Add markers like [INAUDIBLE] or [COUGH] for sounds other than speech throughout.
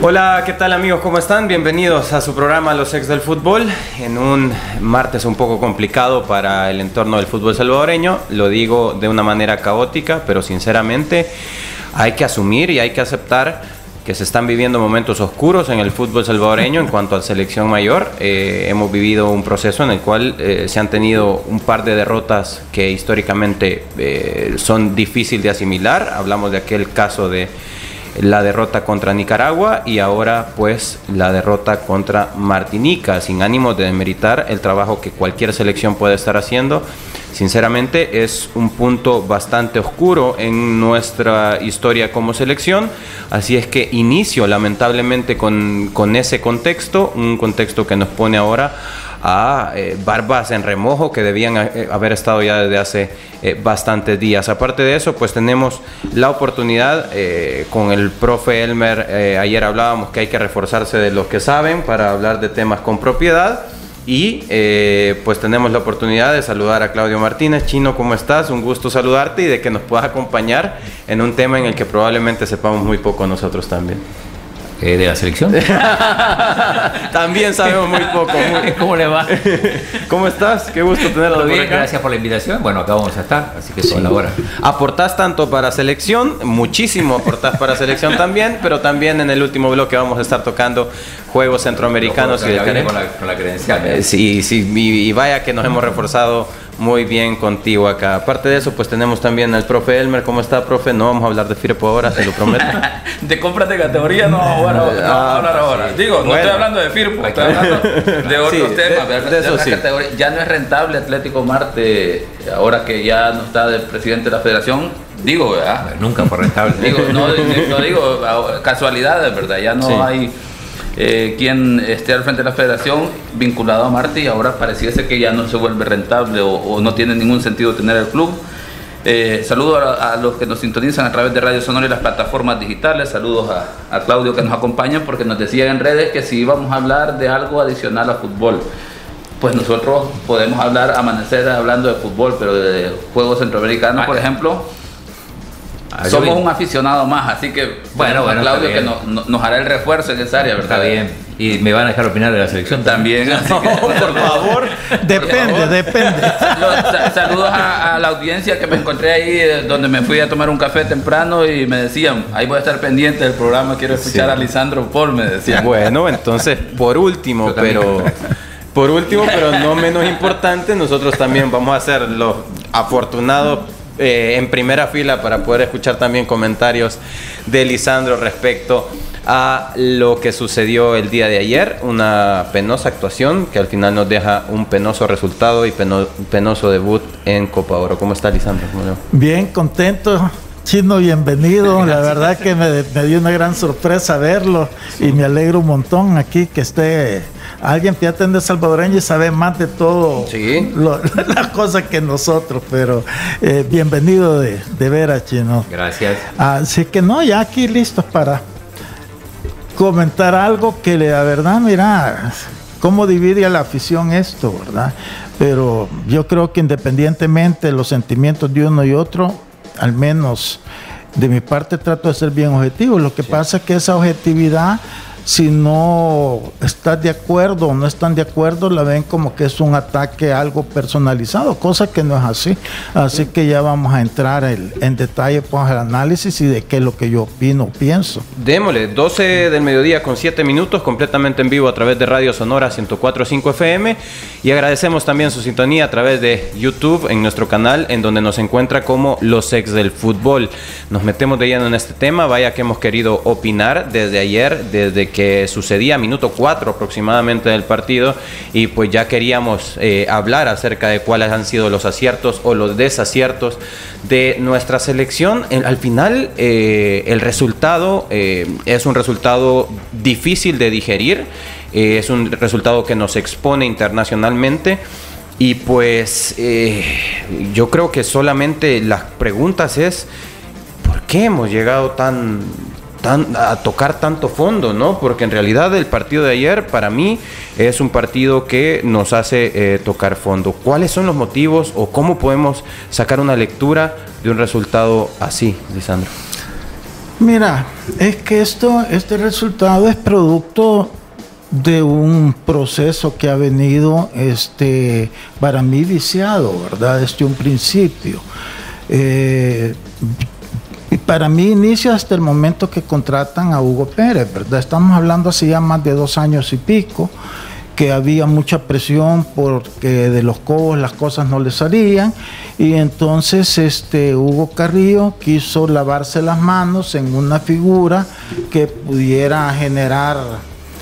Hola, ¿qué tal amigos? ¿Cómo están? Bienvenidos a su programa Los Ex del Fútbol en un martes un poco complicado para el entorno del fútbol salvadoreño. Lo digo de una manera caótica, pero sinceramente hay que asumir y hay que aceptar que se están viviendo momentos oscuros en el fútbol salvadoreño en cuanto a selección mayor. Eh, hemos vivido un proceso en el cual eh, se han tenido un par de derrotas que históricamente eh, son difíciles de asimilar. Hablamos de aquel caso de la derrota contra Nicaragua y ahora pues la derrota contra Martinica, sin ánimo de demeritar el trabajo que cualquier selección puede estar haciendo. Sinceramente es un punto bastante oscuro en nuestra historia como selección, así es que inicio lamentablemente con, con ese contexto, un contexto que nos pone ahora a eh, barbas en remojo que debían eh, haber estado ya desde hace eh, bastantes días. Aparte de eso, pues tenemos la oportunidad con el profe Elmer, ayer hablábamos que hay que reforzarse de los que saben para hablar de temas con propiedad. Y pues tenemos la oportunidad de saludar a Claudio Martínez. Chino, ¿cómo estás? Un gusto saludarte y de que nos puedas acompañar en un tema en el que probablemente sepamos muy poco nosotros también. Eh, de la selección. [LAUGHS] También sabemos muy poco. [LAUGHS] ¿Cómo le va? [LAUGHS] ¿Cómo estás? Qué gusto tenerlo ¿Todo bien? Gracias por la invitación. Bueno, acá vamos a estar, así que son la hora. Aportás tanto para selección, muchísimo aportás para selección también, pero también en el último bloque vamos a estar tocando Juegos Centroamericanos y de con la, con la credencial. ¿eh? Sí, sí, y vaya que nos hemos reforzado muy bien contigo acá. Aparte de eso, pues tenemos también al profe Elmer. ¿Cómo está, profe? No vamos a hablar de Firpo ahora, se lo prometo. [LAUGHS] de compras de categoría no, bueno, no vamos a hablar ahora. Digo, no estoy hablando de Firpo, estoy [LAUGHS] hablando de otros temas. De, eso sí. Ya no es rentable Atlético Marte, ahora que ya no está el presidente de la federación. Digo, ¿verdad? Nunca fue rentable. digo, no, [LAUGHS] no digo casualidades, ¿verdad? Ya no hay eh, quien esté al frente de la federación vinculado a Marte y ahora pareciese que ya no se vuelve rentable o, no tiene ningún sentido tener el club. Eh, saludos a, los que nos sintonizan a través de Radio Sonora y las plataformas digitales. Saludos a, Claudio que nos acompaña porque nos decía en redes que si íbamos a hablar de algo adicional a fútbol, pues nosotros podemos hablar, amanecer hablando de fútbol, pero de juegos centroamericanos, por ejemplo Ah, Somos un aficionado más, así que bueno, bueno Claudio que nos hará el refuerzo en esa área, ¿verdad? Está bien. Y me van a dejar opinar de la selección también. [LAUGHS] por favor. depende, depende. saludos a, la audiencia que me encontré ahí, eh, donde me fui a tomar un café temprano y me decían, ahí voy a estar pendiente del programa, quiero escuchar a Lisandro Paul, me decían. Bueno, entonces, por último, pero... Por último, pero no menos importante, nosotros también vamos a ser los afortunados eh, en primera fila para poder escuchar también comentarios de Lisandro respecto a lo que sucedió el día de ayer, una penosa actuación que al final nos deja un penoso resultado y penoso debut en Copa Oro. ¿Cómo está Lisandro? Bien, contento. Chino, bienvenido. La verdad que me, me dio una gran sorpresa verlo y me alegro un montón aquí que esté alguien que atende salvadoreño y sabe más de todo sí. las [LAUGHS] cosas que nosotros, pero eh, bienvenido de, de ver a Chino. Gracias. Así que no, ya aquí listos para comentar algo que la verdad, mira, cómo divide a la afición esto, ¿verdad? Pero yo creo que independientemente de los sentimientos de uno y otro, al menos de mi parte trato de ser bien objetivo. Lo que pasa es que esa objetividad si no estás de acuerdo o no están de acuerdo, la ven como que es un ataque algo personalizado, cosa que no es así. Así que ya vamos a entrar en detalle pues, el análisis y de qué es lo que yo opino, pienso. Démosle, 12 del mediodía con 7 minutos, completamente en vivo a través de Radio Sonora 104.5 FM y agradecemos también su sintonía a través de YouTube en nuestro canal en donde nos encuentra como Los Ex del Fútbol. Nos metemos de lleno en este tema, vaya que hemos querido opinar desde ayer, desde que sucedía minuto 4 aproximadamente del partido y pues ya queríamos eh, hablar acerca de cuáles han sido los aciertos o los desaciertos de nuestra selección. al final eh, el resultado eh, es un resultado difícil de digerir, es un resultado que nos expone internacionalmente Y pues yo creo que solamente las preguntas es, ¿por qué hemos llegado tan, a tocar tanto fondo? ¿no? Porque en realidad el partido de ayer para mí es un partido que nos hace eh, tocar fondo. ¿Cuáles son los motivos o cómo podemos sacar una lectura de un resultado así, Lisandro? Mira, es que esto, este resultado es producto de un proceso que ha venido este, para mí viciado, ¿verdad? Desde un principio. Eh, para mí inicia hasta el momento que contratan a Hugo Pérez, ¿verdad? Estamos hablando hace ya más de dos años y pico, que había mucha presión porque de los cobos las cosas no le salían y entonces este Hugo Carrillo quiso lavarse las manos en una figura que pudiera generar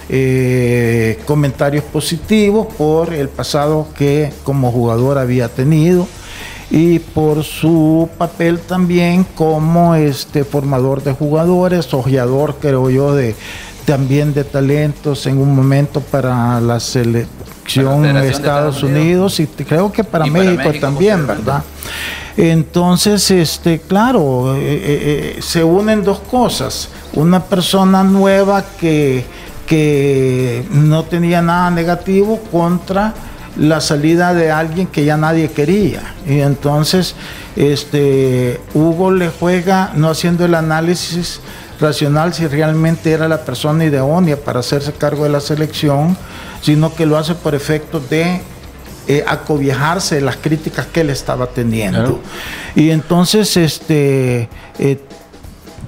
eh, comentarios positivos por el pasado que como jugador había tenido y por su papel también como este formador de jugadores, ojeador creo yo de también de talentos en un momento para la selección de Estados Unidos y creo que para, México, también, ¿verdad? Entonces, este, claro, eh, eh, se unen dos cosas. Una persona nueva que que no tenía nada negativo contra la salida de alguien que ya nadie quería. Y entonces este, Hugo le juega no haciendo el análisis racional si realmente era la persona idónea para hacerse cargo de la selección, sino que lo hace por efecto de eh, acobijarse de las críticas que él estaba teniendo. Y entonces este, eh,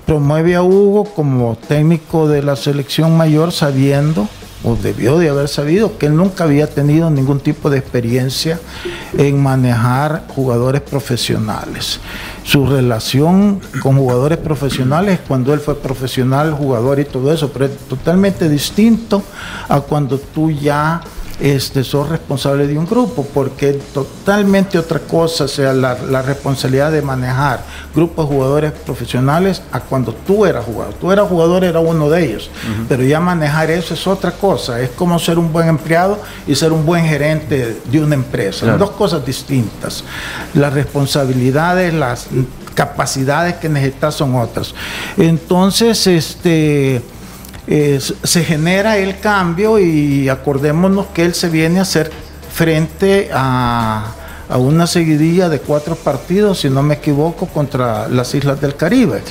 promueve a Hugo como técnico de la selección mayor sabiendo o debió de haber sabido que él nunca había tenido ningún tipo de experiencia en manejar jugadores profesionales. Su relación con jugadores profesionales cuando él fue profesional, jugador y todo eso, pero es totalmente distinto a cuando tú ya este, sos responsable de un grupo, porque totalmente otra cosa sea la, responsabilidad de manejar grupos de jugadores profesionales a cuando tú eras jugador. Tú eras jugador, era uno de ellos, pero ya manejar eso es otra cosa. Es como ser un buen empleado y ser un buen gerente de una empresa. Son dos cosas distintas. Las responsabilidades, las capacidades que necesitas son otras. Entonces, este se genera el cambio y acordémonos que él se viene a hacer frente a, una seguidilla de cuatro partidos, si no me equivoco, contra las islas del Caribe.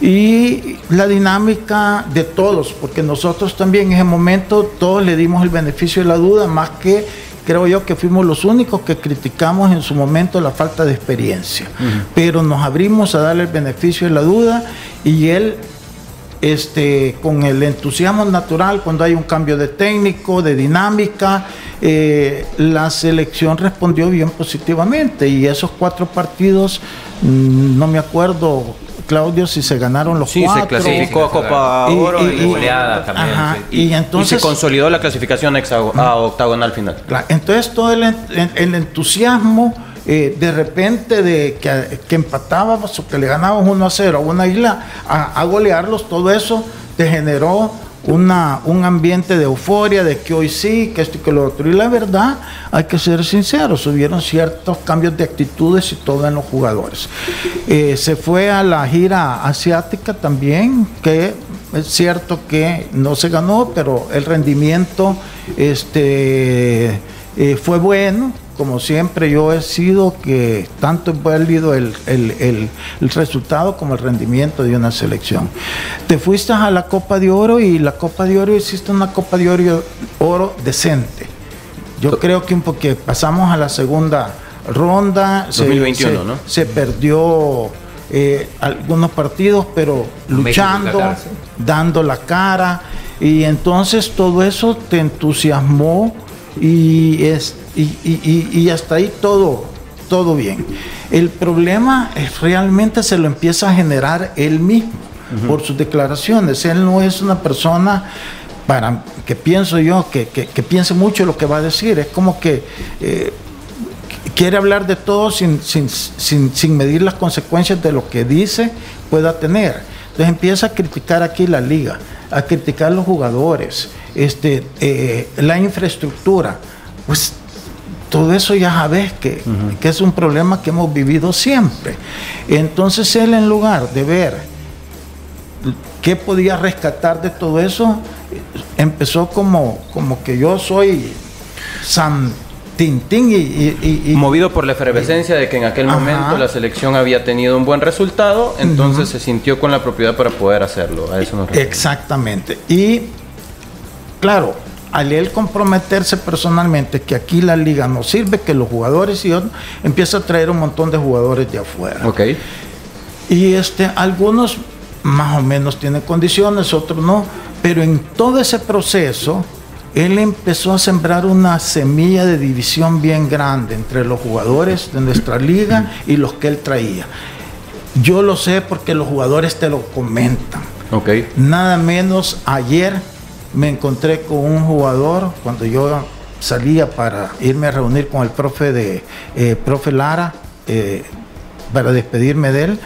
Y la dinámica de todos, porque nosotros también en ese momento todos le dimos el beneficio de la duda, más que creo yo que fuimos los únicos que criticamos en su momento la falta de experiencia. Pero nos abrimos a darle el beneficio de la duda y él este, con el entusiasmo natural cuando hay un cambio de técnico, de dinámica. Eh, la selección respondió bien positivamente y esos cuatro partidos, mm, no me acuerdo Claudio, si se ganaron los sí, se clasificó a Copa Oro y, goleada también. y, entonces, se consolidó la clasificación a octagonal final. Entonces todo el, el entusiasmo eh, de repente de que, que, empatábamos o que le ganábamos 1 a 0 a una isla, a, golearlos, todo eso te generó una, un ambiente de euforia, de que hoy sí, que esto y que lo otro. Y la verdad, hay que ser sinceros, hubieron ciertos cambios de actitudes y todo en los jugadores. Eh, se fue a la gira asiática también, que es cierto que no se ganó, pero el rendimiento este, eh, fue bueno como siempre yo he sido que tanto he válido el, el, resultado como el rendimiento de una selección. Te fuiste a la Copa de Oro y la Copa de Oro hiciste una Copa de Oro, oro decente. Yo creo que porque pasamos a la segunda ronda, 2021, se, ¿no? se perdió eh, algunos partidos, pero luchando, dando la cara, y entonces todo eso te entusiasmó y es y, hasta ahí todo, todo bien. El problema es, realmente se lo empieza a generar él mismo por sus declaraciones. Él no es una persona para que pienso yo que, piense mucho lo que va a decir. Es como que eh, quiere hablar de todo sin, sin, medir las consecuencias de lo que dice pueda tener. Entonces empieza a criticar aquí la liga, a criticar los jugadores, este, eh, la infraestructura. Pues todo eso ya sabes que, que es un problema que hemos vivido siempre. Entonces él en lugar de ver qué podía rescatar de todo eso, empezó como, como que yo soy San Tintín y, Movido por la efervescencia de que en aquel momento la selección había tenido un buen resultado, entonces se sintió con la propiedad para poder hacerlo. A eso nos Exactamente. Y claro, al él comprometerse personalmente que aquí la liga no sirve, que los jugadores y otros, empieza a traer un montón de jugadores de afuera. Ok. Y este, algunos más o menos tienen condiciones, otros no, pero en todo ese proceso, él empezó a sembrar una semilla de división bien grande entre los jugadores de nuestra liga y los que él traía. Yo lo sé porque los jugadores te lo comentan. Okay. Nada menos ayer me encontré con un jugador cuando yo salía para irme a reunir con el profe de eh, profe Lara eh, para despedirme de él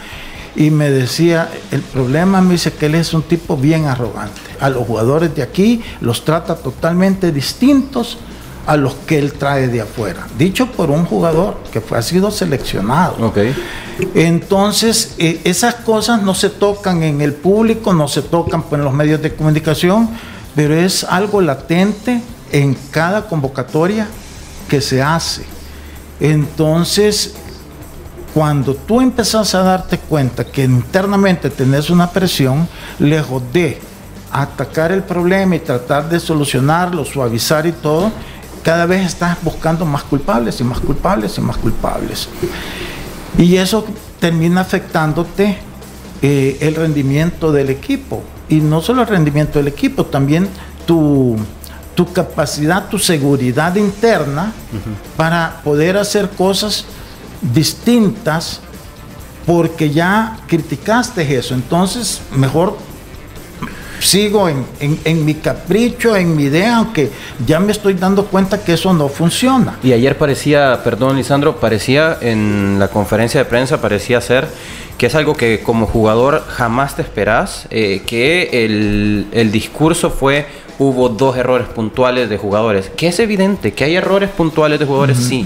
y me decía el problema me dice que él es un tipo bien arrogante. A los jugadores de aquí los trata totalmente distintos a los que él trae de afuera dicho por un jugador que fue, ha sido seleccionado. Okay. entonces eh, esas cosas no se tocan en el público no se tocan pues, en los medios de comunicación pero es algo latente en cada convocatoria que se hace. Entonces, cuando tú empezás a darte cuenta que internamente tenés una presión, lejos de atacar el problema y tratar de solucionarlo, suavizar y todo, cada vez estás buscando más culpables y más culpables y más culpables. Y eso termina afectándote eh, el rendimiento del equipo y no solo el rendimiento del equipo, también tu, tu capacidad, tu seguridad interna para poder hacer cosas distintas porque ya criticaste eso. Entonces, mejor sigo en, en, mi capricho, en mi idea, aunque ya me estoy dando cuenta que eso no funciona. Y ayer parecía, perdón Lisandro, parecía en la conferencia de prensa, parecía ser que es algo que como jugador jamás te esperás, eh, que el, el, discurso fue hubo dos errores puntuales de jugadores, que es evidente que hay errores puntuales de jugadores, sí,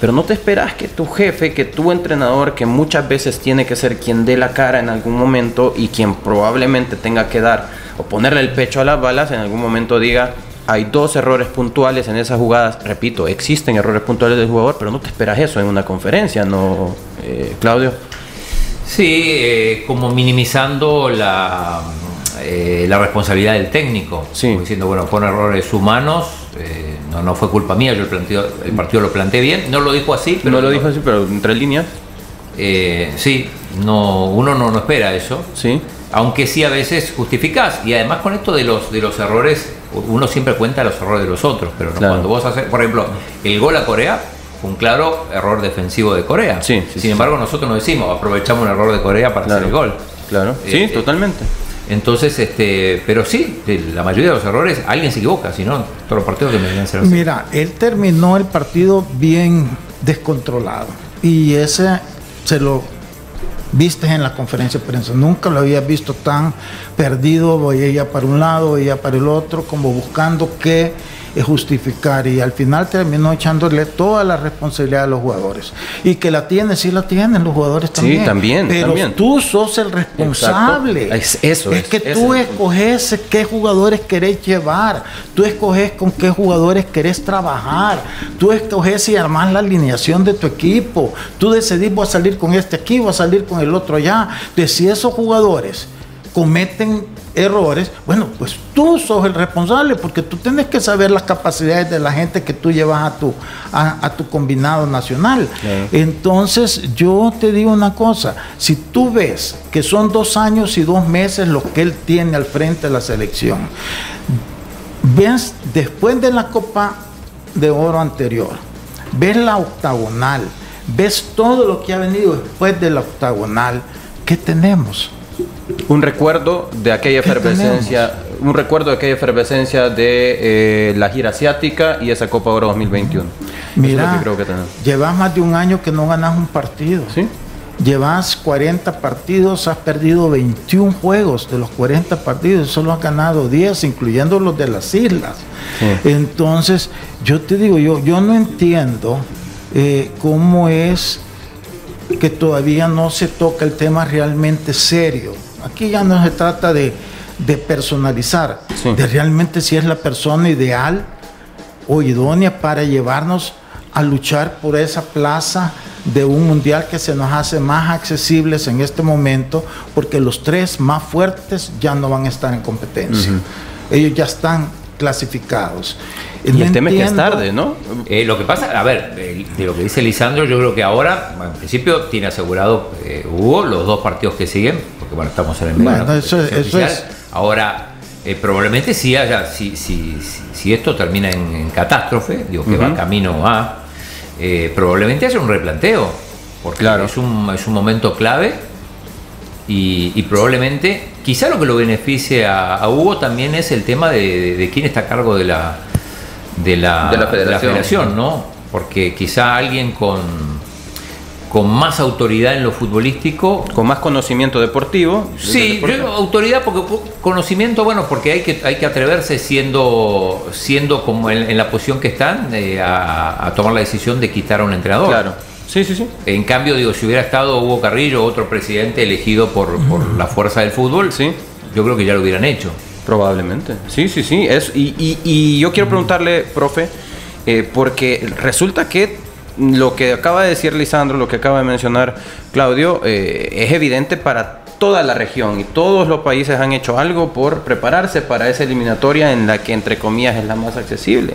pero no te esperas que tu jefe, que tu entrenador, que muchas veces tiene que ser quien dé la cara en algún momento y quien probablemente tenga que dar o ponerle el pecho a las balas, en algún momento diga, hay dos errores puntuales en esas jugadas. Repito, existen errores puntuales del jugador, pero no te esperas eso en una conferencia, ¿no, eh, Claudio? Sí, eh, como minimizando la, eh, la responsabilidad del técnico. Sí. diciendo, bueno, con errores humanos, eh, no, no fue culpa mía, yo el, el partido lo planteé bien. No lo dijo así, pero. No lo dijo así, pero entre líneas. sí, no, uno no, no espera eso. Sí. Aunque sí a veces justificás. Y además con esto de los, de los errores, uno siempre cuenta los errores de los otros. Pero cuando vos haces, por ejemplo, el gol a Corea un claro error defensivo de Corea. Sí, Sin embargo, nosotros no decimos, aprovechamos un error de Corea para hacer el gol. Claro, sí, eh, totalmente. Entonces, este, pero sí, la mayoría de los errores, alguien se equivoca, si no, todos los partidos deberían ser así. Mira, él terminó el partido bien descontrolado y ese se lo viste en la conferencia de prensa. Nunca lo había visto tan perdido, ella para un lado, ella para el otro, como buscando qué justificar y al final terminó echándole toda la responsabilidad a los jugadores. Y que la tiene, sí la tienen los jugadores también. Sí, también. Pero tú sos el responsable. Es, eso es. que tú escoges qué jugadores querés llevar. Tú escoges con qué jugadores querés trabajar. Tú escoges y armás la alineación de tu equipo. Tú decidís voy a salir con este aquí, voy a salir con el otro allá. De si esos jugadores cometen errores, bueno, pues tú sos el responsable porque tú tienes que saber las capacidades de la gente que tú llevas a tu, a, tu combinado nacional. Entonces, yo te digo una cosa, si tú ves que son dos años y dos meses lo que él tiene al frente de la selección, ves después de la Copa de Oro anterior, ves la octagonal, ves todo lo que ha venido después de la octagonal, ¿qué tenemos? Un recuerdo de aquella efervescencia, un recuerdo de aquella efervescencia de eh, la gira asiática y esa Copa Oro 2021. Mira, llevas más de un año que no ganas un partido. Sí. llevas 40 partidos, has perdido 21 juegos de los 40 partidos, solo has ganado 10, incluyendo los de las islas. Entonces, yo te digo, yo, yo no entiendo eh, cómo es que todavía no se toca el tema realmente serio. Aquí ya no se trata de, personalizar, de realmente si es la persona ideal o idónea para llevarnos a luchar por esa plaza de un mundial que se nos hace más accesibles en este momento, porque los tres más fuertes ya no van a estar en competencia. Ellos ya están clasificados. Y el tema es que es tarde, ¿no? Eh, lo que pasa, a ver, de, lo que dice Lisandro, yo creo que ahora, en principio, tiene asegurado eh, Hugo los dos partidos que siguen, porque bueno, estamos en el medio. Bueno, eso, es. Ahora, eh, probablemente si haya, si, si, si, esto termina en, catástrofe, digo que va camino a, probablemente haya un replanteo, porque es, un, es un momento clave y, probablemente, quizá lo que lo beneficie a, Hugo también es el tema de, quién está a cargo de la, de la, federación. ¿no? Porque quizá alguien con, con más autoridad en lo futbolístico. Con más conocimiento deportivo. Sí, autoridad porque conocimiento, bueno, porque hay que, hay que atreverse siendo, siendo como en, la posición que están eh, a, a, tomar la decisión de quitar a un entrenador. Claro. Sí, sí, sí. En cambio, digo, si hubiera estado Hugo Carrillo, otro presidente elegido por, la fuerza del fútbol, sí. yo creo que ya lo hubieran hecho. Probablemente. Sí, sí, sí. Es, y, yo quiero preguntarle, profe, eh, porque resulta que lo que acaba de decir Lisandro, lo que acaba de mencionar Claudio, eh, es evidente para toda la región y todos los países han hecho algo por prepararse para esa eliminatoria en la que entre comillas es la más accesible.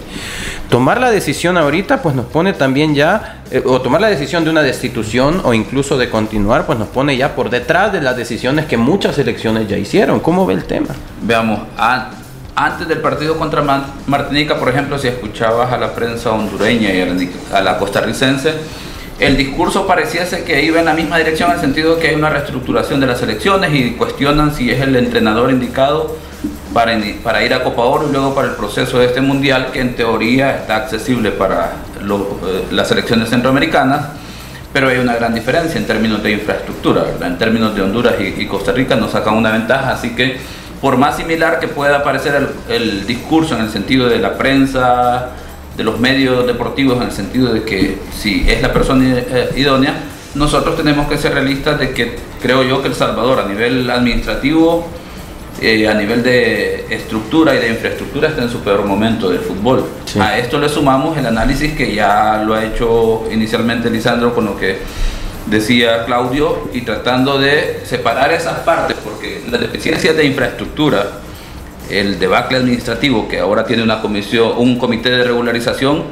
Tomar la decisión ahorita pues nos pone también ya, eh, o tomar la decisión de una destitución o incluso de continuar pues nos pone ya por detrás de las decisiones que muchas elecciones ya hicieron. ¿Cómo ve el tema? Veamos, antes del partido contra Martinica, por ejemplo, si escuchabas a la prensa hondureña y a la costarricense, el discurso pareciese que iba en la misma dirección, en el sentido de que hay una reestructuración de las elecciones y cuestionan si es el entrenador indicado para, para ir a Copa Oro y luego para el proceso de este mundial, que en teoría está accesible para eh, las elecciones centroamericanas, pero hay una gran diferencia en términos de infraestructura, en términos de Honduras y, Costa Rica nos sacan una ventaja, así que por más similar que pueda parecer el discurso en el sentido de la prensa, de los medios deportivos en el sentido de que si es la persona eh, idónea, nosotros tenemos que ser realistas de que creo yo que El Salvador a nivel administrativo, eh, a nivel de estructura y de infraestructura está en su peor momento del fútbol. A esto le sumamos el análisis que ya lo ha hecho inicialmente Lisandro con lo que decía Claudio y tratando de separar esas partes porque las deficiencias de infraestructura el debacle administrativo que ahora tiene una comisión, un comité de regularización,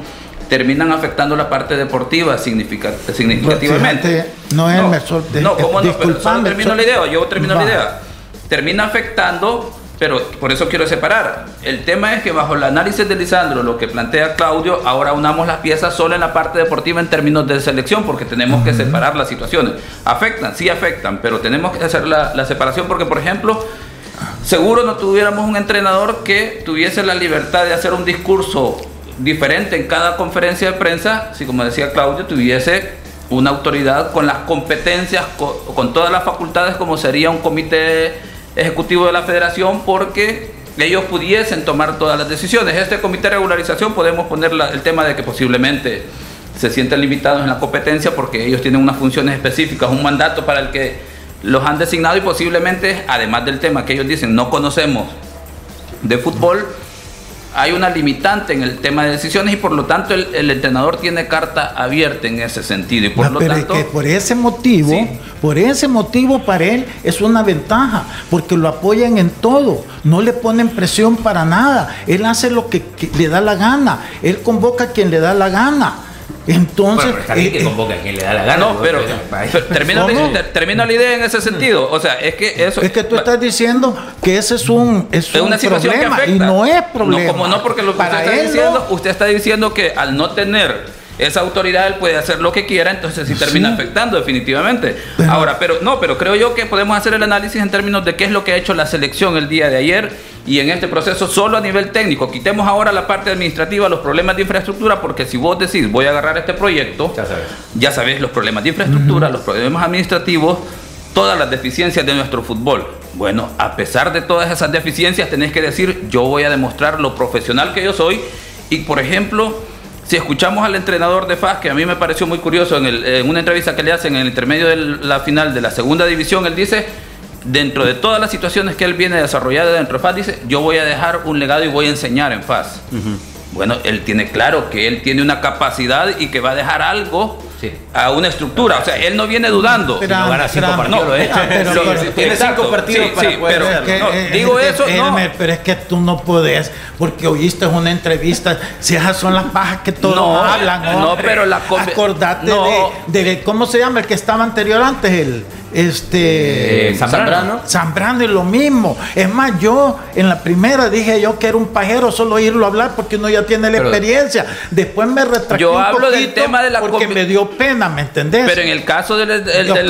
terminan afectando la parte deportiva significativamente. no es el no, ¿cómo no? Pero termino la idea, yo termino la idea. Termina afectando, pero por eso quiero separar. El tema es que bajo el análisis de Lisandro, lo que plantea Claudio, ahora unamos las piezas solo en la parte deportiva en términos de selección, porque tenemos que separar las situaciones. Afectan, sí afectan, pero tenemos que hacer la, la separación porque, por ejemplo, seguro no tuviéramos un entrenador que tuviese la libertad de hacer un discurso diferente en cada conferencia de prensa, si como decía Claudio, tuviese una autoridad con las competencias, con, todas las facultades como sería un comité ejecutivo de la federación, porque ellos pudiesen tomar todas las decisiones. Este comité de regularización podemos poner el tema de que posiblemente se sienten limitados en la competencia porque ellos tienen unas funciones específicas, un mandato para el que los han designado y posiblemente, además del tema que ellos dicen, no conocemos de fútbol, hay una limitante en el tema de decisiones y por lo tanto el, entrenador tiene carta abierta en ese sentido. Y por lo tanto por ese motivo por ese motivo para él es una ventaja porque lo apoyan en todo. No le ponen presión para nada. Él hace lo que le da la gana. Él convoca a quien le da la gana entonces. Bueno, pero que eh, convoca a quien le da la gana. No, pero, termino, la idea en ese sentido. O sea, es que eso. Es que tú estás diciendo que ese es un, es, una situación problema, que afecta. Y no es problema. No, como no, porque lo que usted está diciendo, usted está diciendo que al no tener esa autoridad él puede hacer lo que quiera, entonces sí termina afectando definitivamente. Ahora, pero no, pero creo yo que podemos hacer el análisis en términos de qué es lo que ha hecho la selección el día de ayer y en este proceso solo a nivel técnico. Quitemos ahora la parte administrativa, los problemas de infraestructura, porque si vos decís voy a agarrar este proyecto, ya sabes, los problemas de infraestructura, los problemas administrativos, todas las deficiencias de nuestro fútbol. Bueno, a pesar de todas esas deficiencias, tenés que decir yo voy a demostrar lo profesional que yo soy y, por ejemplo, si escuchamos al entrenador de FAS, que a mí me pareció muy curioso en, una entrevista que le hacen en el intermedio de la final de la segunda división, él dice, dentro de todas las situaciones que él viene desarrollando dentro de FAS, dice, yo voy a dejar un legado y voy a enseñar en FAS. Bueno, él tiene claro que él tiene una capacidad y que va a dejar algo a una estructura. O sea, él no viene dudando. Pero, no gana cinco partidos, no, pero, tiene cinco partidos para pero, digo eso, no. Pero es que tú no puedes, porque oíste una entrevista, si esas son las pajas que todos hablan, No, pero la Acordate de, de, ¿cómo se llama el que estaba anterior antes? El este eh, Zambrano. Zambrano y lo mismo. Es más, yo en la primera dije yo que era un pajero solo oírlo hablar porque uno ya tiene la experiencia. Después me retracté Yo hablo del tema de la porque me dio pena, ¿me entendés? Pero en el caso del, yo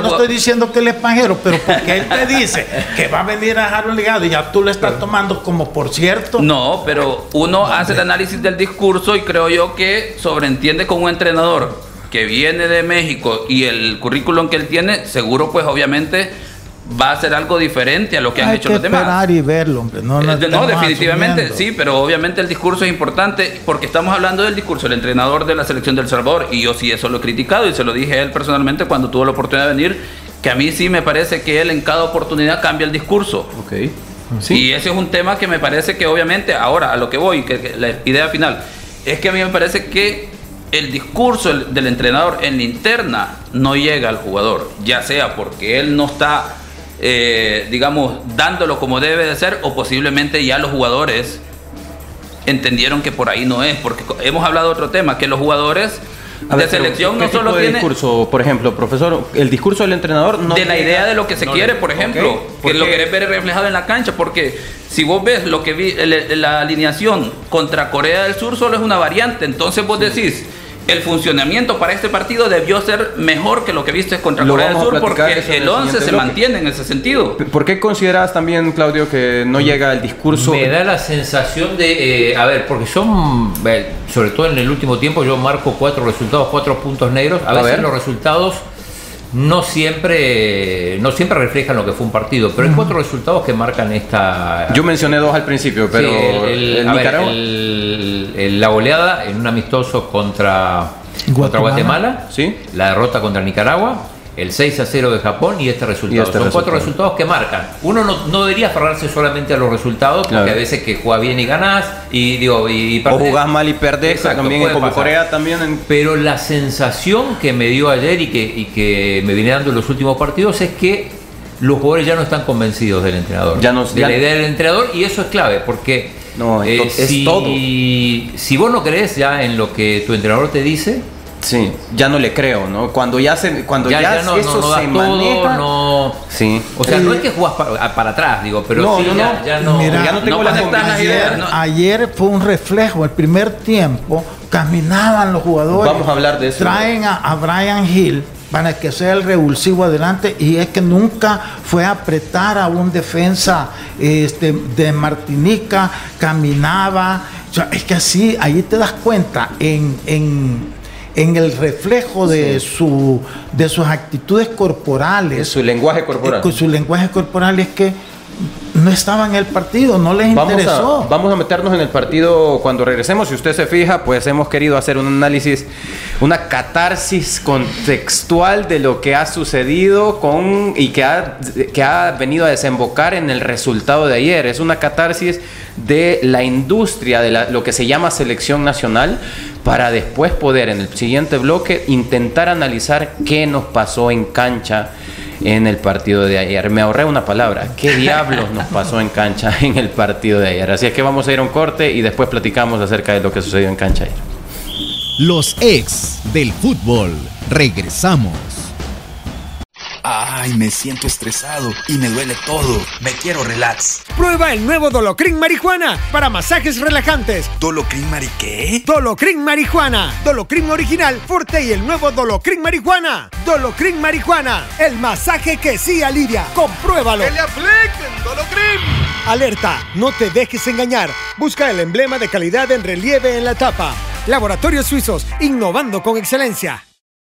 no estoy diciendo que él es pajero, pero porque él te dice que va a venir a dejar un ligado y ya tú lo estás tomando como por cierto. No, pero uno hace el análisis del discurso y creo yo que sobreentiende con un entrenador que viene de México y el currículum que él tiene, seguro pues obviamente va a ser algo diferente a lo que han hecho los demás. Esperar y verlo, hombre. No, no, no definitivamente sí, pero obviamente el discurso es importante porque estamos hablando del discurso del entrenador de la selección del Salvador y yo sí eso lo he criticado y se lo dije a él personalmente cuando tuvo la oportunidad de venir, que a mí sí me parece que él en cada oportunidad cambia el discurso. Ok. ¿Sí? Y ese es un tema que me parece que obviamente ahora a lo que voy, que la idea final, es que a mí me parece que el discurso del entrenador en la interna no llega al jugador, ya sea porque él no está, eh, digamos, dándolo como debe de ser, o posiblemente ya los jugadores entendieron que por ahí no es, porque hemos hablado de otro tema, que los jugadores de selección no solo de discurso, por ejemplo, profesor, el discurso del entrenador no de la idea de lo que se quiere, por ejemplo, que lo querés ver reflejado en la cancha, porque si vos ves lo que vi, la alineación contra Corea del Sur solo es una variante, entonces vos decís el funcionamiento para este partido debió ser mejor que lo que viste contra Corea del Sur porque el 11 se mantiene en ese sentido. ¿Por qué consideras también, Claudio, que no llega el discurso? Me da la sensación de, eh, a ver, porque son, sobre todo en el último tiempo, yo marco cuatro resultados, cuatro puntos negros. A, veces los resultados no siempre, no siempre reflejan lo que fue un partido, pero hay cuatro resultados que marcan esta. Yo mencioné dos al principio, pero el, la goleada en un amistoso contra Guatemala, contra Guatemala ¿sí? la derrota contra Nicaragua el 6 a 0 de Japón y este resultado. Este Son cuatro resultados que marcan. Uno no, debería aferrarse solamente a los resultados, porque a veces que juega bien y ganás, y digo, y, O jugás mal y perdés, también como Corea también. Pero la sensación que me dio ayer y que, y que me viene dando en los últimos partidos es que los jugadores ya no están convencidos del entrenador. Ya no, de la idea del entrenador, y eso es clave, porque no, es, eh, si, todo. Si vos no crees ya en lo que tu entrenador te dice, Sí, ya no le creo, ¿no? Cuando ya se, cuando ya, no, eso se maneja, no. Sí. O sea, no es que jugás para, atrás, digo, pero sí, ya, no, ya no tengo la ayer, ayer fue un reflejo, el primer tiempo caminaban los jugadores. Vamos a hablar de eso. Traen a, a Brian Hill para que sea el revulsivo adelante y es que nunca fue a apretar a un defensa este, de Martinica, caminaba, o sea, es que así, ahí te das cuenta en, en en el reflejo de, su, de sus actitudes corporales. su lenguaje corporal. Con su lenguaje corporal es que no estaba en el partido, no les interesó. vamos a meternos en el partido cuando regresemos. Si usted se fija, pues hemos querido hacer un análisis, una catarsis contextual de lo que ha sucedido con y que ha, que ha venido a desembocar en el resultado de ayer. Es una catarsis de la industria de lo que se llama selección nacional para después poder en el siguiente bloque intentar analizar qué nos pasó en cancha en el partido de ayer. Me ahorré una palabra. ¿Qué [LAUGHS] diablos nos pasó en cancha [LAUGHS] en el partido de ayer? Así es que vamos a ir a un corte y después platicamos acerca de lo que sucedió en cancha ayer. Los ex del fútbol. Regresamos. Ay, me siento estresado y me duele todo. Me quiero relax. Prueba el nuevo Dolocrin Marihuana para masajes relajantes. ¿Dolocrin Mari qué? Dolocrin Marihuana. Dolocrin original, fuerte y el nuevo Dolocrin Marihuana. Dolocrin Marihuana. El masaje que sí alivia. Compruébalo. ¡Que le apliquen Dolocrin! Alerta, no te dejes engañar. Busca el emblema de calidad en relieve en la tapa. Laboratorios Suizos, innovando con excelencia.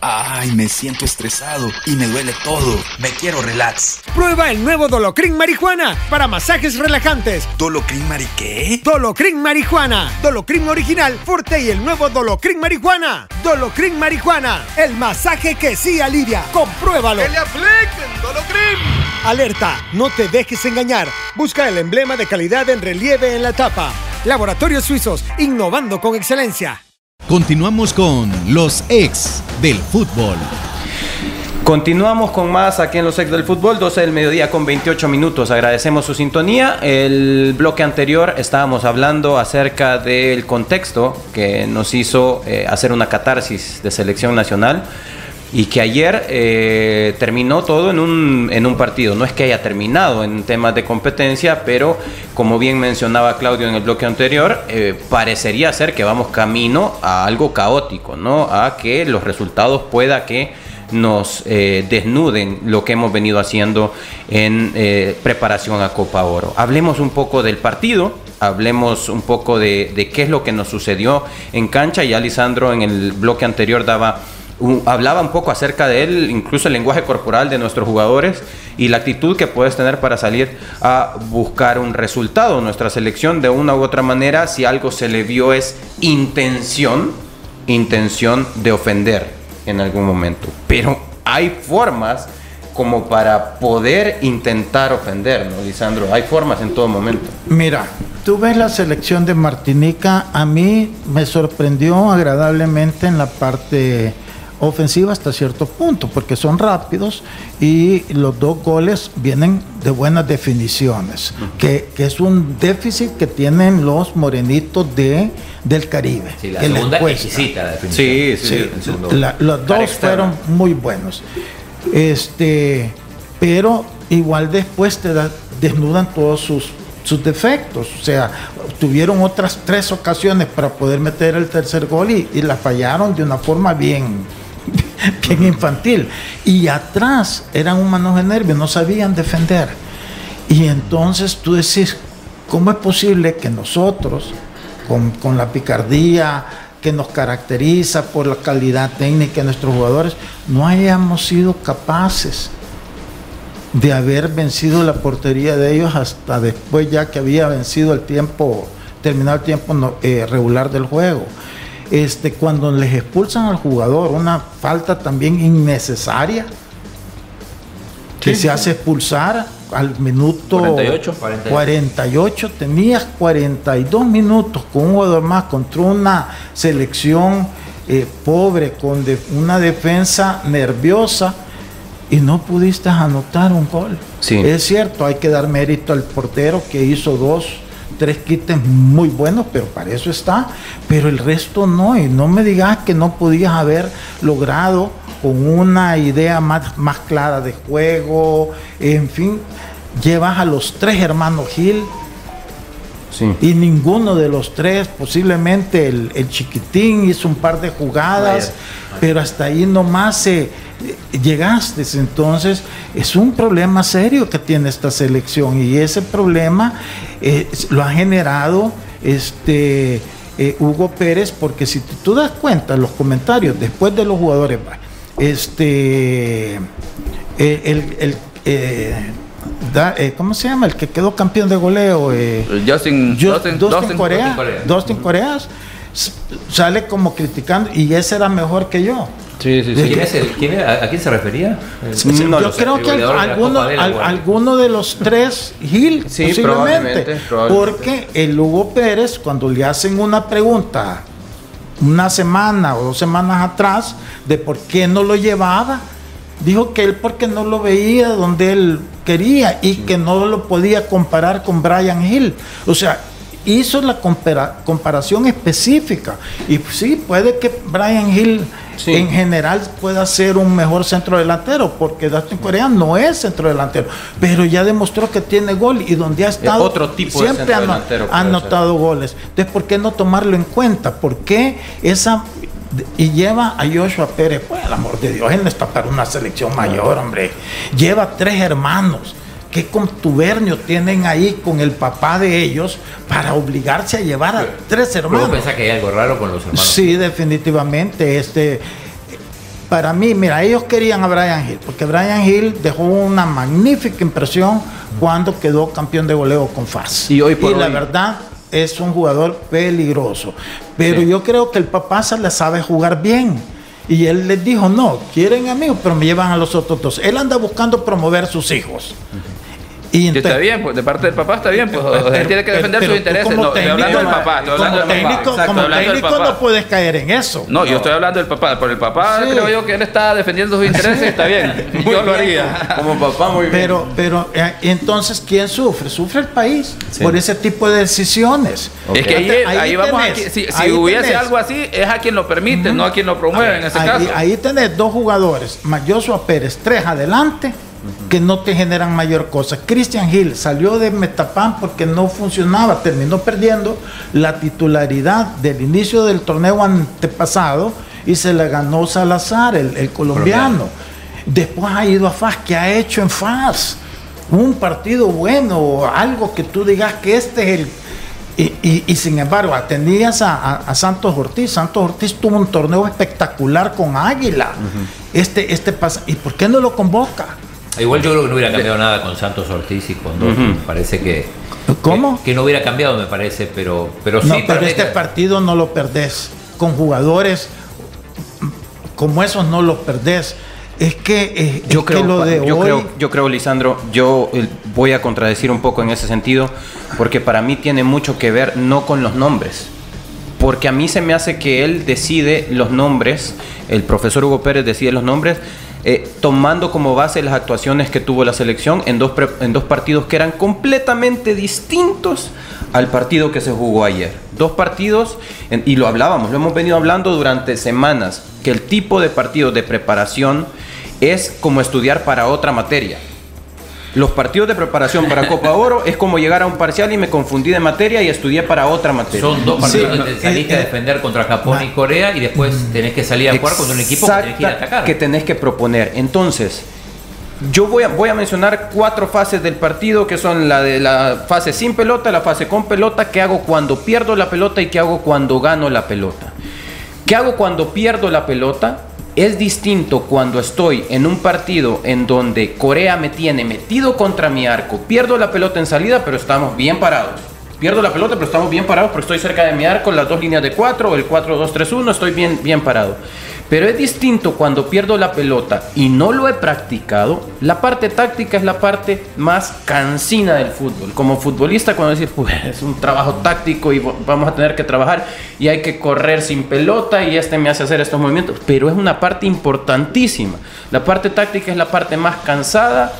Ay, me siento estresado y me duele todo. Me quiero relax. Prueba el nuevo Dolocrin Marihuana para masajes relajantes. ¿Dolocrin Mari qué? Dolocrin Marihuana. Dolocrin original, fuerte y el nuevo Dolocrin Marihuana. Dolocrin Marihuana. El masaje que sí alivia. Compruébalo. ¡Que le apliquen Dolocrin! Alerta, no te dejes engañar. Busca el emblema de calidad en relieve en la tapa. Laboratorios Suizos, innovando con excelencia. Continuamos con los ex del fútbol. Continuamos con más aquí en los ex del fútbol, 12 del mediodía con 28 minutos. Agradecemos su sintonía. El bloque anterior estábamos hablando acerca del contexto que nos hizo eh, hacer una catarsis de selección nacional y que ayer eh, terminó todo en un, en un partido. No es que haya terminado en temas de competencia, pero como bien mencionaba Claudio en el bloque anterior, eh, parecería ser que vamos camino a algo caótico, ¿no? A que los resultados pueda que nos eh, desnuden lo que hemos venido haciendo en preparación a Copa Oro. Hablemos un poco del partido, hablemos un poco de, de qué es lo que nos sucedió en cancha y Alisandro en el bloque anterior daba hablaba un poco acerca de él, incluso el lenguaje corporal de nuestros jugadores y la actitud que puedes tener para salir a buscar un resultado. Nuestra selección, de una u otra manera, si algo se le vio es intención, intención de ofender en algún momento. Pero hay formas como para poder intentar ofender, ¿no, Lisandro? Hay formas en todo momento. Mira, tú ves la selección de Martinica, a mí me sorprendió agradablemente en la parte ofensiva hasta cierto punto, porque son rápidos y los dos goles vienen de buenas definiciones, que, es un déficit que tienen los morenitos de, del Caribe. Sí, la segunda exquisita la definición. Sí, sí, los dos fueron muy buenos. Este, pero igual después te desnudan todos sus sus defectos. O sea, tuvieron otras tres ocasiones para poder meter el tercer gol y, y la fallaron de una forma bien, [LAUGHS] bien infantil. Y atrás eran un manojo de nervios, no sabían defender. Y entonces tú decís, ¿cómo es posible que nosotros, con, la picardía que nos caracteriza por la calidad técnica de nuestros jugadores, no hayamos sido capaces de haber vencido la portería de ellos hasta después ya que había vencido el tiempo, terminado el tiempo eh, regular del juego? Este, cuando les expulsan al jugador, una falta también innecesaria, que se hace expulsar al minuto 48, 48. tenías 42 minutos con un jugador más contra una selección eh, pobre, con una defensa nerviosa y no pudiste anotar un gol. Es cierto, hay que dar mérito al portero que hizo dos tres kits muy buenos, pero para eso está, pero el resto no, y no me digas que no podías haber logrado con una idea más, más clara de juego, en fin, llevas a los tres hermanos Gil, Y ninguno de los tres, posiblemente el, chiquitín hizo un par de jugadas, pero hasta ahí nomás se llegaste. Entonces, es un problema serio que tiene esta selección y ese problema eh, lo ha generado este eh, Hugo Pérez, porque si tú das cuenta, los comentarios después de los jugadores, este, eh, el, ¿cómo se llama? El que quedó campeón de goleo. Justin, Justin, Justin, Corea, Corea. Justin Corea sale como criticando y ese era mejor que yo. Sí, sí, sí. ¿A quién se refería? Yo creo que alguno, alguno de los tres, Gil, posiblemente. Porque el Hugo Pérez, cuando le hacen una pregunta una semana o dos semanas atrás de por qué no lo llevaba, dijo que él porque no lo veía donde él quería y que no lo podía comparar con Brian Hill. O sea, hizo la comparación específica. Y sí, puede que Brian Hill en general pueda ser un mejor centro delantero, porque Dustin Corea no es centro delantero, pero ya demostró que tiene gol y donde ha estado otro tipo siempre ha, anotado goles. Entonces, ¿por qué no tomarlo en cuenta? ¿Por qué esa y lleva a Joshua Pérez, pues el amor de Dios, él no está para una selección mayor, hombre. Lleva tres hermanos qué contubernio tienen ahí con el papá de ellos para obligarse a llevar a tres hermanos. ¿Pensás que hay algo raro con los hermanos? Sí, definitivamente. Este, para mí, mira, ellos querían a Brian Hill, porque Brian Hill dejó una magnífica impresión cuando quedó campeón de goleo con FAS. Y hoy por y la verdad es un jugador peligroso. Pero yo creo que el papá se le sabe jugar bien. Y él les dijo, no, quieren amigos, pero me llevan a los otros dos. Él anda buscando promover sus hijos. Y está bien, pues de parte del papá está bien, pues él tiene que defender sus intereses. No, estoy hablando del papá, estoy hablando del papá. como técnico no puedes caer en eso. No, yo estoy hablando del papá. Por el papá creo yo que él está defendiendo sus intereses, está bien. [LAUGHS] yo lo haría. Como papá, muy bien. Pero, pero eh, entonces, ¿quién sufre? Sufre el país por ese tipo de decisiones. Es que ahí, vamos a, si, si hubiese algo así, es a quien lo permite, no a quien lo promueve en ese caso. Ahí tenés dos jugadores, Joshua Pérez, tres adelante que no te generan mayor cosa. Christian Hill salió de Metapan porque no funcionaba, terminó perdiendo la titularidad del inicio del torneo antepasado y se le ganó Salazar, el, colombiano. Después ha ido a FAS, que ha hecho en FAS? Un partido bueno, algo que tú digas que este es el... Y, sin embargo, atendías a, Santos Ortiz. Santos Ortiz tuvo un torneo espectacular con Águila. Este, este pasa. ¿Y por qué no lo convoca? Igual yo creo que no hubiera cambiado nada con Santos Ortiz y con dos. Me parece que. ¿Cómo? Que, no hubiera cambiado, me parece, pero, pero sí. pero este partido no lo perdés. Con jugadores como esos no lo perdés. Es que, eh, yo, creo, lo de yo, creo, yo creo, Lisandro, yo eh, voy a contradecir un poco en ese sentido, porque para mí tiene mucho que ver no con los nombres, porque a mí se me hace que él decide los nombres, el profesor Hugo Pérez decide los nombres eh, tomando como base las actuaciones que tuvo la selección en dos, en dos partidos que eran completamente distintos al partido que se jugó ayer. Dos partidos, y lo hablábamos, lo hemos venido hablando durante semanas, que el tipo de partido de preparación es como estudiar para otra materia. Los partidos de preparación para [LAUGHS] Copa Oro es como llegar a un parcial y me confundí de materia y estudié para otra materia. Son dos partidos donde saliste a defender contra Japón y Corea y después mm. tenés que salir a jugar contra un equipo que tenés que ir a atacar. Que tenés que proponer. Entonces, yo voy a, voy a mencionar cuatro fases del partido que son la de la fase sin pelota, la fase con pelota, qué hago cuando pierdo la pelota y qué hago cuando gano la pelota. ¿Qué hago cuando pierdo la pelota? Es distinto cuando estoy en un partido en donde Corea me tiene metido contra mi arco, pierdo la pelota en salida, pero estamos bien parados. Pierdo la pelota, pero estamos bien parados porque estoy cerca de mi arco, las dos líneas de cuatro, el 4-2-3-1, estoy bien, bien parado. Pero es distinto cuando pierdo la pelota y no lo he practicado. La parte táctica es la parte más cansina del fútbol. Como futbolista, cuando decís, pues es un trabajo táctico y vamos a tener que trabajar y hay que correr sin pelota y este me hace hacer estos movimientos. Pero es una parte importantísima. La parte táctica es la parte más cansada,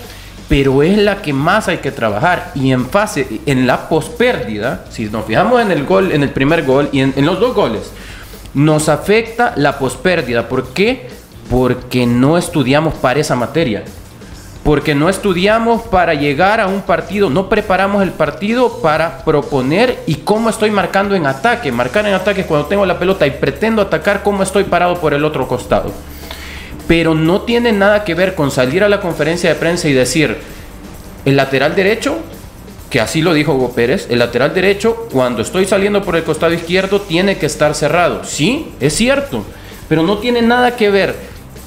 pero es la que más hay que trabajar. Y en fase, en la pospérdida, si nos fijamos en el gol, en el primer gol y en los dos goles nos afecta la pospérdida. ¿Por qué? Porque no estudiamos para esa materia. Porque no estudiamos para llegar a un partido, no preparamos el partido para proponer y cómo estoy marcando en ataque. Marcar en ataque es cuando tengo la pelota y pretendo atacar cómo estoy parado por el otro costado. Pero no tiene nada que ver con salir a la conferencia de prensa y decir, el lateral derecho que así lo dijo Hugo Pérez, el lateral derecho, cuando estoy saliendo por el costado izquierdo, tiene que estar cerrado. Sí, es cierto, pero no tiene nada que ver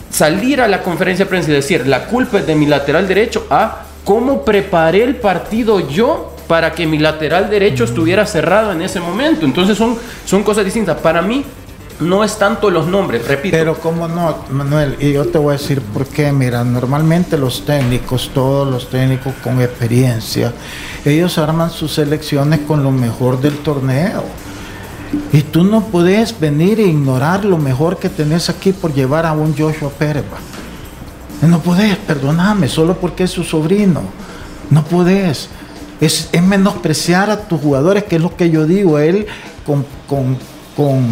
salir a la conferencia de prensa y decir, la culpa es de mi lateral derecho, a cómo preparé el partido yo para que mi lateral derecho estuviera cerrado en ese momento. Entonces son, son cosas distintas. Para mí, no es tanto los nombres, repito. Pero cómo no, Manuel, y yo te voy a decir por qué. Mira, normalmente los técnicos, todos los técnicos con experiencia, ellos arman sus selecciones con lo mejor del torneo. Y tú no puedes venir e ignorar lo mejor que tenés aquí por llevar a un Joshua Pérez. No podés, perdoname, solo porque es su sobrino. No podés. Es, es menospreciar a tus jugadores, que es lo que yo digo. Él con, con, con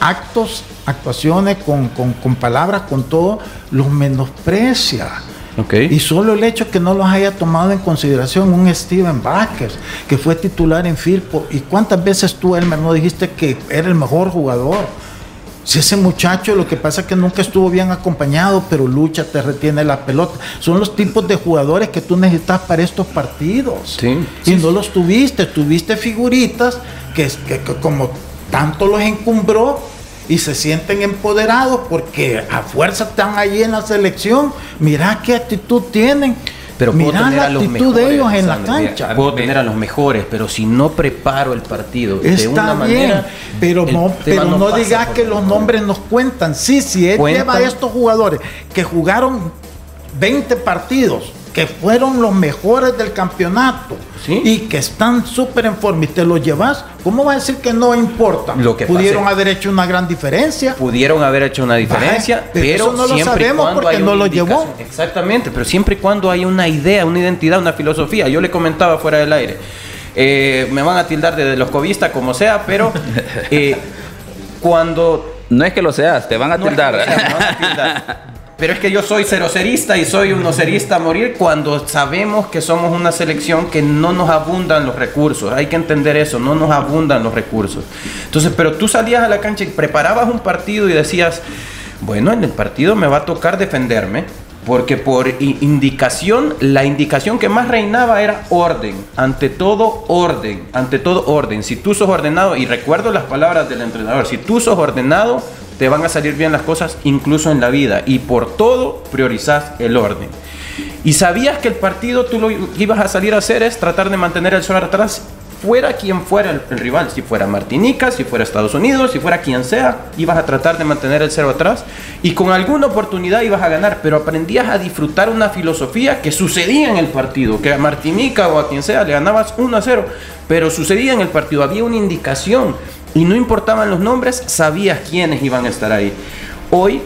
actos, actuaciones, con, con, con, palabras, con todo, los menosprecia. Okay. Y solo el hecho que no los haya tomado en consideración un Steven Vázquez, que fue titular en Firpo. ¿Y cuántas veces tú, Elmer, no dijiste que era el mejor jugador? Si ese muchacho lo que pasa es que nunca estuvo bien acompañado, pero lucha, te retiene la pelota. Son los tipos de jugadores que tú necesitas para estos partidos. Sí, y sí, no los tuviste, tuviste figuritas que, que, que como tanto los encumbró y se sienten empoderados porque a fuerza están allí en la selección. Mira qué actitud tienen. Pero Mira la actitud mejores, de ellos en Sandro, la cancha. Puedo tener a los mejores, pero si no preparo el partido Está de una bien, manera. pero no, pero no, digas que los nombres nos cuentan. Sí, si él Cuentan. lleva a estos jugadores que jugaron 20 partidos, que fueron los mejores del campeonato Sí. y que están súper en forma y te los llevas, ¿cómo va a decir que no importa? Lo que Pudieron haber hecho una gran diferencia. pudieron haber hecho una diferencia, pero pero, eso no lo siempre sabemos porque no lo llevó. Exactamente, pero siempre y cuando hay una idea, una identidad, una filosofía. Yo le comentaba fuera del aire. eh, me van a tildar de los cobistas como sea, pero [LAUGHS] eh, cuando No es que lo seas, te van a no es tildar. que sea, me van a tildar. [LAUGHS] Pero es que yo soy cerocerista y soy un ocerista a morir cuando sabemos que somos una selección que no nos abundan los recursos. Hay que entender eso, no nos abundan los recursos. Entonces, pero tú salías a la cancha y preparabas un partido y decías, bueno, en el partido me va a tocar defenderme. Porque por indicación, la indicación que más reinaba era orden. Ante todo, orden. Ante todo, orden. Si tú sos ordenado, y recuerdo las palabras del entrenador, si tú sos ordenado, te van a salir bien las cosas incluso en la vida. Y por todo, priorizás el orden. Y sabías que el partido tú lo ibas a salir a hacer es tratar de mantener el sol atrás, fuera quien fuera el, el rival, si fuera Martinica, si fuera Estados Unidos, si fuera quien sea, ibas a tratar de mantener el cero atrás y con alguna oportunidad ibas a ganar, pero aprendías a disfrutar una filosofía que sucedía en el partido, que a Martinica o a quien sea le ganabas 1 a 0, pero sucedía en el partido, había una indicación y no importaban los nombres, sabías quiénes iban a estar ahí. Hoy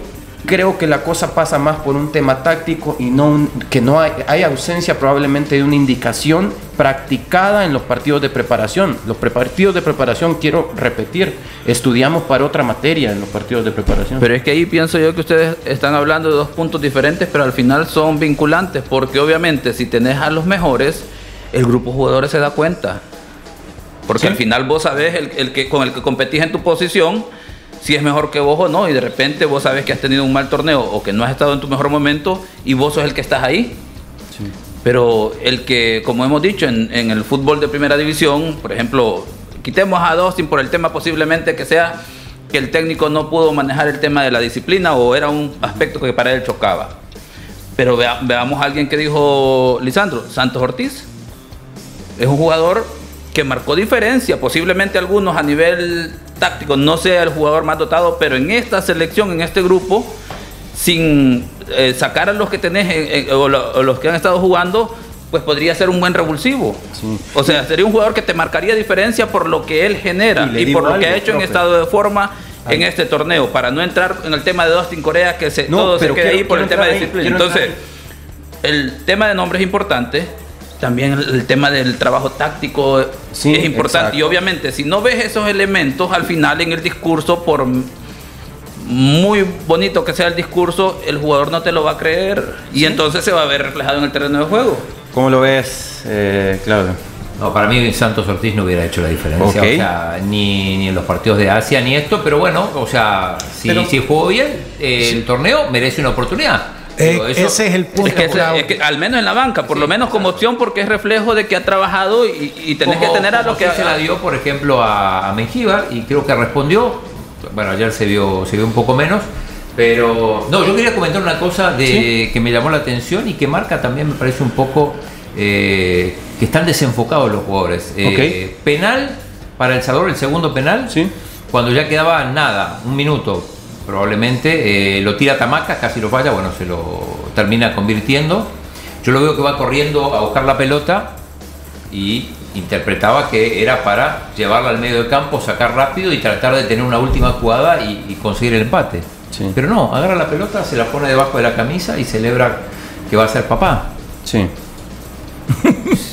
creo que la cosa pasa más por un tema táctico y no que no hay, ausencia probablemente de una indicación practicada en los partidos de preparación. Los partidos de preparación, quiero repetir, estudiamos para otra materia en los partidos de preparación. Pero es que ahí pienso yo que ustedes están hablando de dos puntos diferentes, pero al final son vinculantes, porque obviamente si tenés a los mejores, el grupo de jugadores se da cuenta. Porque Sí. al final vos sabés el, el que, con el que competís en tu posición, si es mejor que vos o no, y de repente vos sabés que has tenido un mal torneo o que no has estado en tu mejor momento y vos sos el que estás ahí. Pero el que, como hemos dicho, en, en el fútbol de primera división, por ejemplo, quitemos a Dustin por el tema posiblemente que sea que el técnico no pudo manejar el tema de la disciplina o era un aspecto que para él chocaba. Pero vea- veamos a alguien que dijo Lisandro, Santos Ortiz. Es un jugador que marcó diferencia, posiblemente algunos a nivel táctico no sea el jugador más dotado, pero en esta selección, en este grupo, sin eh, sacar a los que tenés en- en- o, lo- o los que han estado jugando, pues podría ser un buen revulsivo. O sea, sería un jugador que te marcaría diferencia por lo que él genera Y por lo que ha hecho en profe. estado de forma en este torneo, para no entrar en el tema de Dustin Corea, que se, No, todo se pero quede quiero- ahí por el tema de disciplina. Entonces, entrar el tema de nombre es importante. También el, el tema del trabajo táctico Sí, es importante. exacto. Y obviamente, si no ves esos elementos, al final en el discurso, por muy bonito que sea el discurso, el jugador no te lo va a creer. Y entonces se va a ver reflejado en el terreno de juego. ¿Cómo lo ves, eh, Claudio? No, para mí Santos Ortiz no hubiera hecho la diferencia, Ok. o sea, ni, ni en los partidos de Asia ni esto, pero bueno, o sea, si, Pero- si jugó bien eh, el torneo, merece una oportunidad. Eh, Digo, eso- ese es el punto. Es que, ese- clave. es que al menos en la banca, por lo menos como opción, porque es reflejo de que ha trabajado y, y tenés como- que tener a los que. se la dio, por ejemplo, a, a Mengíbar y creo que respondió. Bueno, ayer se vio, se vio un poco menos. Pero, no, yo quería comentar una cosa de, que me llamó la atención y que marca también, me parece un poco eh, que están desenfocados los jugadores. Eh, Penal para El Salvador, el segundo penal. Sí. cuando ya quedaba nada, un minuto, probablemente eh, lo tira Tamaca, casi lo falla, bueno, se lo termina convirtiendo. Yo lo veo que va corriendo a buscar la pelota y interpretaba que era para llevarla al medio del campo, sacar rápido y tratar de tener una última jugada y, conseguir el empate. Pero no, agarra la pelota, se la pone debajo de la camisa y celebra que va a ser papá. Sí. [LAUGHS]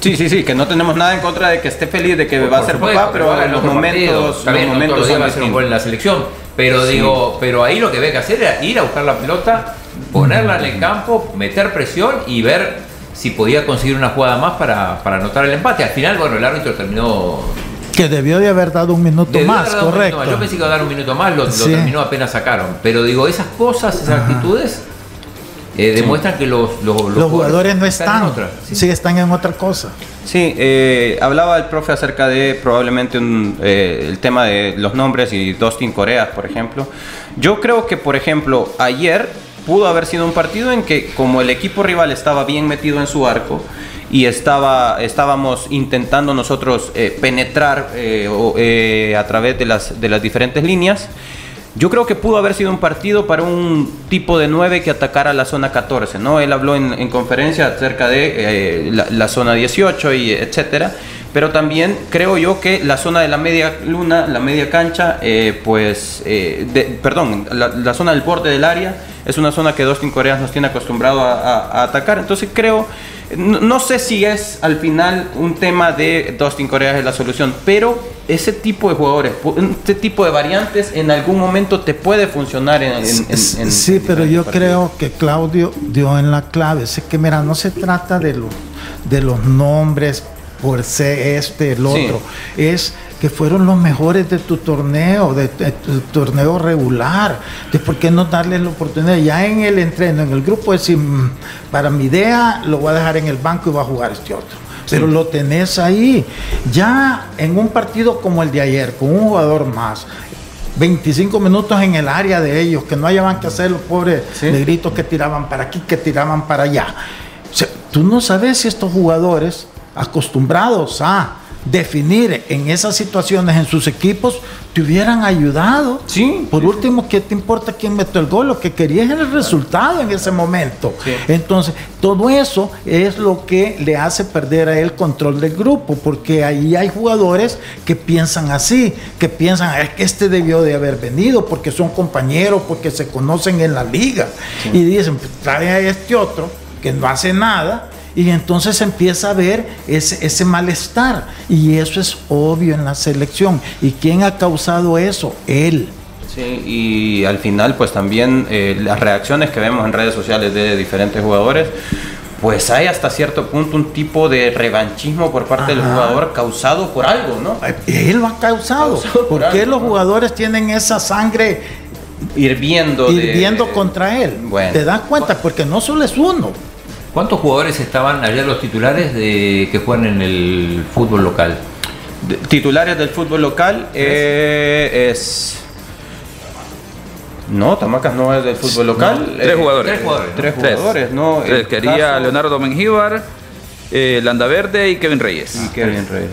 Sí, sí, sí, que no tenemos nada en contra de que esté feliz de que va a ser papá, pero, en los momentos, los momentos va a ser un gol en la selección. Pero digo, pero ahí lo que ve que hacer era ir a buscar la pelota, ponerla en el campo, meter presión y ver si podía conseguir una jugada más para, para anotar el empate. Al final, bueno, el árbitro terminó que debió de haber dado un minuto más, correcto. Yo pensé que iba a dar un minuto más, lo, terminó apenas sacaron. Pero digo, esas cosas, esas actitudes eh, demuestran que los, los, jugadores, no están, sí. están en otra cosa. Sí, eh, hablaba el profe acerca de probablemente eh, el tema de los nombres y Dustin Coreas, por ejemplo. Yo creo que, por ejemplo, ayer pudo haber sido un partido en que como el equipo rival estaba bien metido en su arco y estaba, estábamos intentando nosotros penetrar a través de las, de las diferentes líneas, yo creo que pudo haber sido un partido para un tipo de 9 que atacara la zona 14, ¿no? Él habló en, conferencia acerca de eh, la, zona 18 y etcétera, pero también creo yo que la zona de la media luna, la media cancha, eh, pues, eh, perdón, la, zona del borde del área es una zona que Dustin Coreas nos tiene acostumbrado a atacar, entonces creo no, sé si es al final un tema de Dustin Corea es la solución, pero ese tipo de jugadores, este tipo de variantes en algún momento te puede funcionar en... sí, pero yo creo que Claudio dio en la clave. Sé que, mira, no se trata de, de los nombres por ser este, el otro. Es que fueron los mejores de tu torneo, de, tu torneo regular. de ¿por qué no darles la oportunidad? Ya en el entreno, en el grupo, decir, mm, para mi idea, lo voy a dejar en el banco y va a jugar este otro. Pero lo tenés ahí. Ya en un partido como el de ayer, con un jugador más, 25 minutos en el área de ellos, que no hayan que hacer los pobres negritos que tiraban para aquí, que tiraban para allá. tú no sabes si estos jugadores acostumbrados a definir en esas situaciones en sus equipos te hubieran ayudado. Sí. Por último, ¿qué te importa quién metió el gol? Lo que querías era el resultado en ese momento. Entonces, todo eso es lo que le hace perder a él control del grupo, porque ahí hay jugadores que piensan así, que piensan, es que este debió de haber venido porque son compañeros, porque se conocen en la liga. Y dicen, pues, trae a este otro que no hace nada y entonces empieza a ver ese, ese, malestar. Y eso es obvio en la selección. ¿Y quién ha causado eso? Él. Sí, y al final pues también eh, las reacciones que vemos en redes sociales de diferentes jugadores, pues hay hasta cierto punto un tipo de revanchismo por parte del jugador causado por algo, ¿no? Él lo ha causado. ¿Por, qué los jugadores tienen esa sangre hirviendo, hirviendo contra él? ¿Te das cuenta? Porque no solo es uno. ¿Cuántos jugadores estaban ayer los titulares de que juegan en el fútbol local? titulares del fútbol local eh, es. No, Tamacas no es del fútbol local. tres jugadores. Tres jugadores. Tres jugadores, ¿no? quería Leonardo Mengíbar, eh, Landa Verde y Kevin Reyes. Y Kevin Reyes.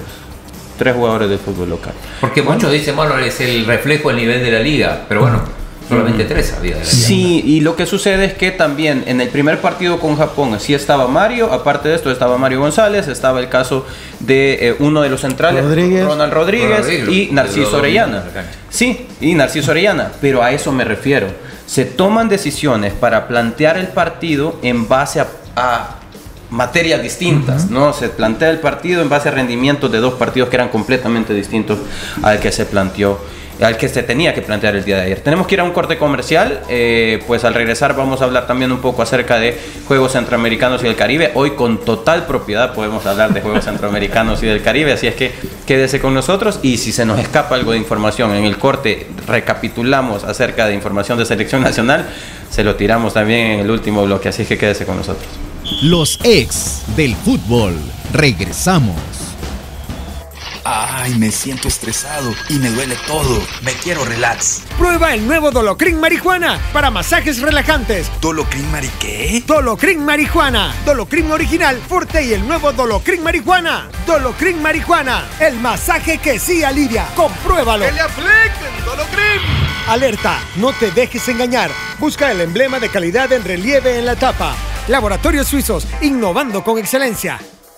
Tres jugadores del fútbol local. Porque muchos dicen, bueno, es el reflejo del nivel de la liga, pero bueno. Solamente tres había. sí, y lo que sucede es que también en el primer partido con Japón sí estaba Mario, aparte de esto estaba Mario González, estaba el caso de eh, uno de los centrales, Ronald Rodríguez, y Narciso Orellana. Sí, y Narciso Orellana, pero a eso me refiero. Se toman decisiones para plantear el partido en base a, materias distintas, ¿no? Se plantea el partido en base a rendimientos de dos partidos que eran completamente distintos al que se planteó al que se tenía que plantear el día de ayer. Tenemos que ir a un corte comercial, eh, pues al regresar vamos a hablar también un poco acerca de Juegos Centroamericanos y del Caribe. Hoy con total propiedad podemos hablar de Juegos Centroamericanos y del Caribe, así es que quédese con nosotros y si se nos escapa algo de información en el corte, recapitulamos acerca de información de selección nacional, se lo tiramos también en el último bloque, así es que quédese con nosotros. Los ex del fútbol, regresamos. Ay, me siento estresado y me duele todo. Me quiero relax. Prueba el nuevo Dolocrin Marihuana para masajes relajantes. ¿Dolocrin Mari qué? Dolocrin Marihuana. Dolocrin original, fuerte y el nuevo Dolocrin Marihuana. Dolocrin Marihuana. El masaje que sí alivia. Compruébalo. ¡Que le apliquen Dolocrin! Alerta, no te dejes engañar. Busca el emblema de calidad en relieve en la tapa. Laboratorios Suizos, innovando con excelencia.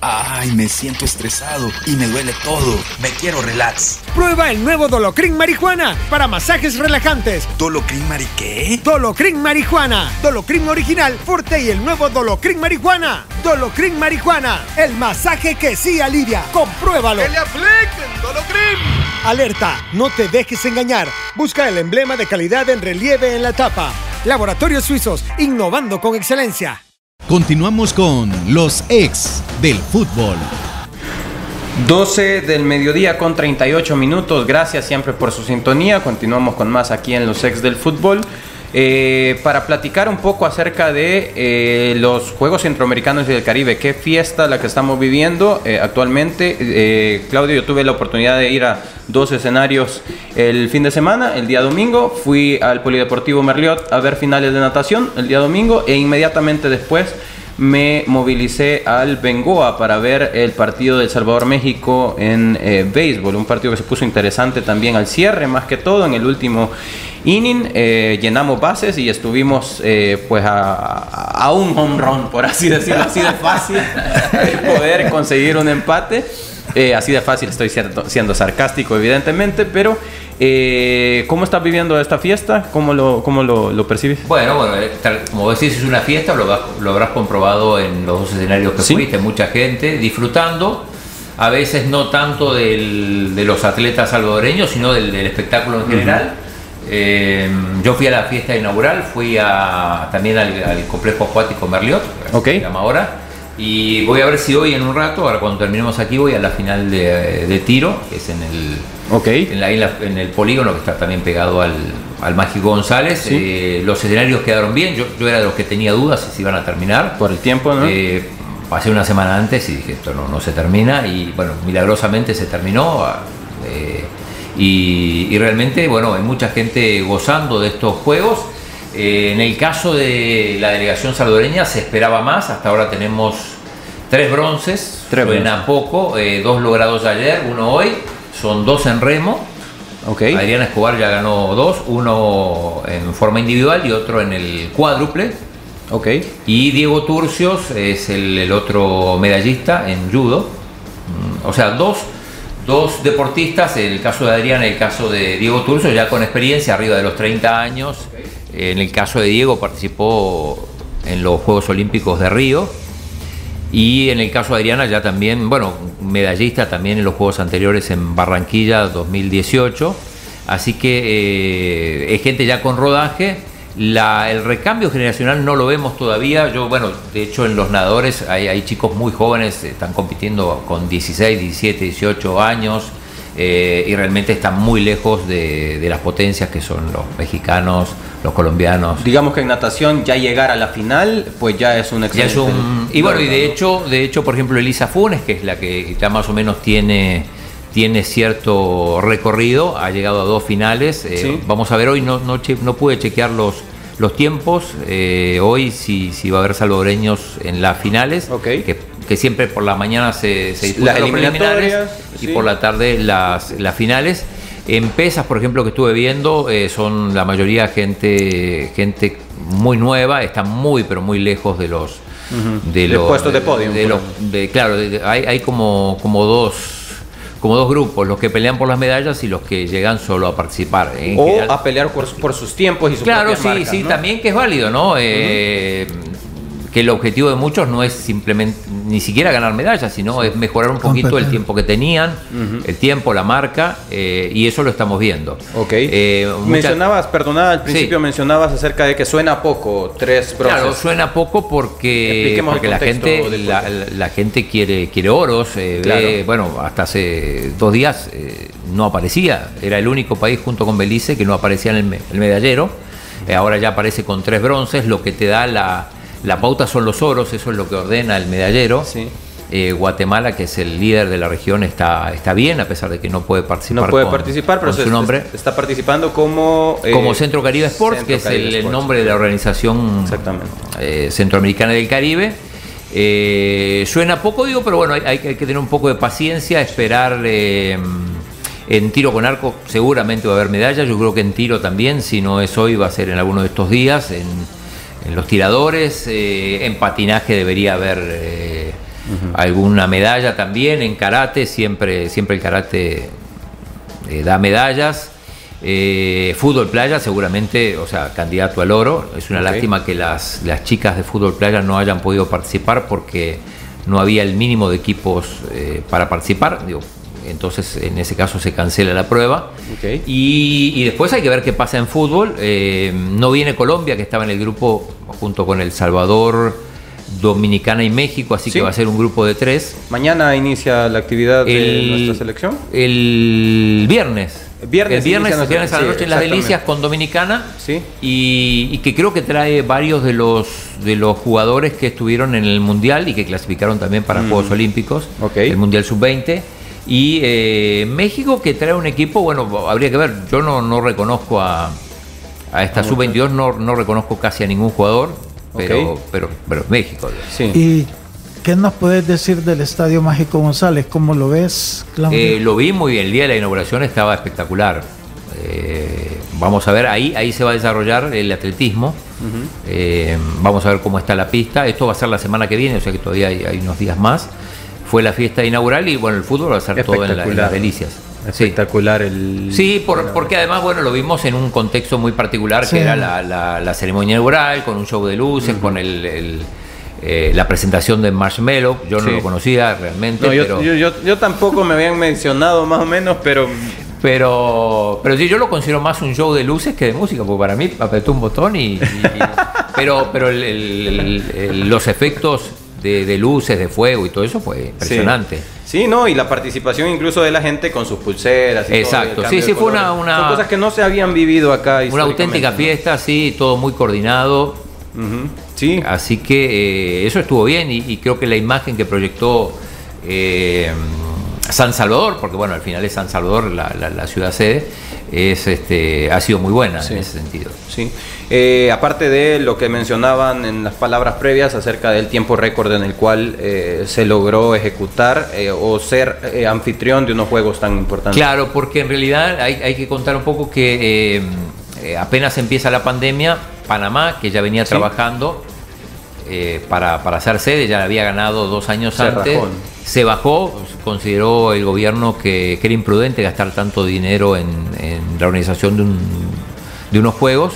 Ay, me siento estresado y me duele todo. Me quiero relax. Prueba el nuevo Dolocrin Marihuana para masajes relajantes. ¿Dolocrin Mari qué? Dolocrin Marihuana. Dolocrin original, fuerte y el nuevo Dolocrin Marihuana. Dolocrin Marihuana. El masaje que sí alivia. Compruébalo. ¡Que le apliquen Dolocrin! Alerta, no te dejes engañar. Busca el emblema de calidad en relieve en la tapa. Laboratorios Suizos, innovando con excelencia. Continuamos con los ex del fútbol. 12 del mediodía con 38 minutos. Gracias siempre por su sintonía. Continuamos con más aquí en los ex del fútbol. Eh, para platicar un poco acerca de eh, los Juegos Centroamericanos y del Caribe. Qué fiesta la que estamos viviendo eh, actualmente. Claudio, yo tuve la oportunidad de ir a dos escenarios el fin de semana. El día domingo fui al Polideportivo Merliot a ver finales de natación el día domingo e inmediatamente después me movilicé al Bengoa para ver el partido de El Salvador-México en béisbol, un partido que se puso interesante también al cierre, más que todo en el último inning, eh, llenamos bases y estuvimos eh, pues a, a un home run, por así decirlo, así de fácil, poder conseguir un empate. Eh, así de fácil, estoy siendo, siendo sarcástico evidentemente, pero eh, ¿cómo estás viviendo esta fiesta? ¿Cómo lo, cómo lo, lo percibes? Bueno, bueno, eh, tal- como decís, es una fiesta, lo, lo habrás comprobado en los dos escenarios que Sí. fuiste, mucha gente disfrutando, a veces no tanto del- de los atletas salvadoreños, sino del, del espectáculo en general. Eh, yo fui a la fiesta inaugural, fui a, también al, al complejo acuático Merliot, Ok. se llama ahora, y voy a ver si hoy en un rato, ahora cuando terminemos aquí, voy a la final de, de tiro, que es en el, en, la, isla- en el polígono que está también pegado al, al Mágico González. Sí. Eh, los escenarios quedaron bien. Yo, yo era de los que tenía dudas si se iban a terminar. Por el tiempo, ¿no? Eh, pasé una semana antes y dije, esto no, no se termina. Y bueno, milagrosamente se terminó. ah, eh, y, y realmente, bueno, hay mucha gente gozando de estos juegos. Eh, en el caso de la delegación salvadoreña se esperaba más. Hasta ahora tenemos tres bronces. Tres Suena poco. eh, dos logrados ayer, uno hoy. Son dos en remo. Ok. Adriana Escobar ya ganó dos, uno en forma individual y otro en el cuádruple. Ok. Y Diego Turcios es el, el otro medallista en judo. Mm, O sea, dos, dos deportistas, el caso de Adriana y el caso de Diego Turcios, ya con experiencia, arriba de los 30 años. En el caso de Diego participó en los Juegos Olímpicos de Río. Y en el caso de Adriana ya también, bueno, medallista también en los Juegos anteriores en Barranquilla 2018. Así que eh, es gente ya con rodaje. La- el recambio generacional no lo vemos todavía. Yo, bueno, de hecho en los nadadores hay, hay chicos muy jóvenes, están compitiendo con 16, 17, 18 años. eh, y realmente están muy lejos de, de las potencias que son los mexicanos, los colombianos. Digamos que en natación ya llegar a la final, pues ya es un Ya excelente. es un- y bueno, y de hecho, de hecho, por ejemplo, Elisa Funes, que es la que ya más o menos tiene, tiene cierto recorrido, ha llegado a dos finales. eh, Sí. Vamos a ver hoy, no, no, che- no pude chequear los, los tiempos. eh, hoy si, si va a haber salvadoreños en las finales, Ok. que, que siempre por la mañana se, se disputan Las los preliminares y por la tarde las, las finales. En pesas, por ejemplo, que estuve viendo, eh, son la mayoría gente, gente muy nueva, están muy, pero muy lejos de los, de De puestos de podio, de los- claro, hay, hay como, como dos como dos grupos, los que pelean por las medallas y los que llegan solo a participar. En O general- a pelear por, por sus tiempos y sus Claro, sí, marcas, sí, ¿no? también que es válido, ¿no? Eh, que el objetivo de muchos no es simplemente ni siquiera ganar medallas, sino es mejorar un poquito el tiempo que tenían, el tiempo, la marca, eh, y eso lo estamos viendo. Ok. Eh, mencionabas, perdonada, al principio mencionabas acerca de que suena poco tres bronces. Claro, suena poco porque, porque la gente la, gente quiere quiere oros. Eh, bueno, hasta hace dos días no aparecía. Era el único país junto con Belice que no aparecía en el medallero. ahora ya aparece con tres bronces, lo que te da la la pauta son los oros, eso es lo que ordena el medallero. Eh, Guatemala, que es el líder de la región, está, está bien, a pesar de que no puede participar. No puede participar, pero su nombre. está participando como. Eh, como Centro Caribe Sports, que es el, nombre de la organización eh, centroamericana del Caribe. suena poco, digo, pero bueno, hay, que tener un poco de paciencia, esperar. en tiro con arco seguramente va a haber medallas, yo creo que en tiro también, si no es hoy va a ser en alguno de estos días. En, en los tiradores, eh, en patinaje debería haber eh, alguna medalla también, en karate siempre, siempre el karate eh, da medallas. fútbol playa seguramente, o sea, candidato al oro. Es una lástima que las, las chicas de fútbol playa no hayan podido participar porque no había el mínimo de equipos para participar. Digo, entonces en ese caso se cancela la prueba. Y, después hay que ver qué pasa en fútbol. Eh, no viene Colombia, que estaba en el grupo junto con El Salvador, Dominicana y México, así que va a ser un grupo de tres. ¿Mañana inicia la actividad de nuestra selección? El viernes. Viernes, el viernes, viernes a la noche en las Delicias con Dominicana sí. y, que creo que trae varios de los de los jugadores que estuvieron en el Mundial y que clasificaron también para mm. Juegos Olímpicos, el Mundial Sub-20. Y eh, México que trae un equipo, bueno, habría que ver, yo no, no reconozco a, a esta sub-22, no, no reconozco casi a ningún jugador, pero, pero, pero México. Sí. ¿Y qué nos puedes decir del Estadio Mágico González? ¿Cómo lo ves, eh, lo vi muy bien, el día de la inauguración estaba espectacular. Eh, vamos a ver, ahí, ahí se va a desarrollar el atletismo. vamos a ver cómo está la pista. Esto va a ser la semana que viene, o sea que todavía hay unos días más fue la fiesta inaugural y bueno, el fútbol va a ser todo en, las delicias. Espectacular el. Sí, porque además, bueno, lo vimos en un contexto muy particular, que era la, ceremonia inaugural, con un show de luces, con el, eh, la presentación de Marshmello. Yo no lo conocía realmente. pero... yo, tampoco me habían mencionado más o menos, pero. Pero, pero sí, yo lo considero más un show de luces que de música, porque para mí apretó un botón y. [LAUGHS] pero pero los efectos de, luces, de fuego y todo eso fue impresionante. Sí. no, y la participación incluso de la gente con sus pulseras. Y Exacto, sí, sí, fue una, Son cosas que no se habían vivido acá. Una auténtica fiesta, sí, todo muy coordinado. Sí. Así que eh, eso estuvo bien y, creo que la imagen que proyectó eh, San Salvador, porque bueno, al final es San Salvador la ciudad sede, es, este, ha sido muy buena en ese sentido. Sí. Eh, aparte de lo que mencionaban en las palabras previas acerca del tiempo récord en el cual eh, se logró ejecutar eh, o ser anfitrión de unos juegos tan importantes. Claro, porque en realidad hay, hay que contar un poco que apenas empieza la pandemia, Panamá, que ya venía trabajando para, para hacer sede, ya había ganado dos años antes se bajó, consideró el gobierno que, era imprudente gastar tanto dinero en, la organización de, unos juegos.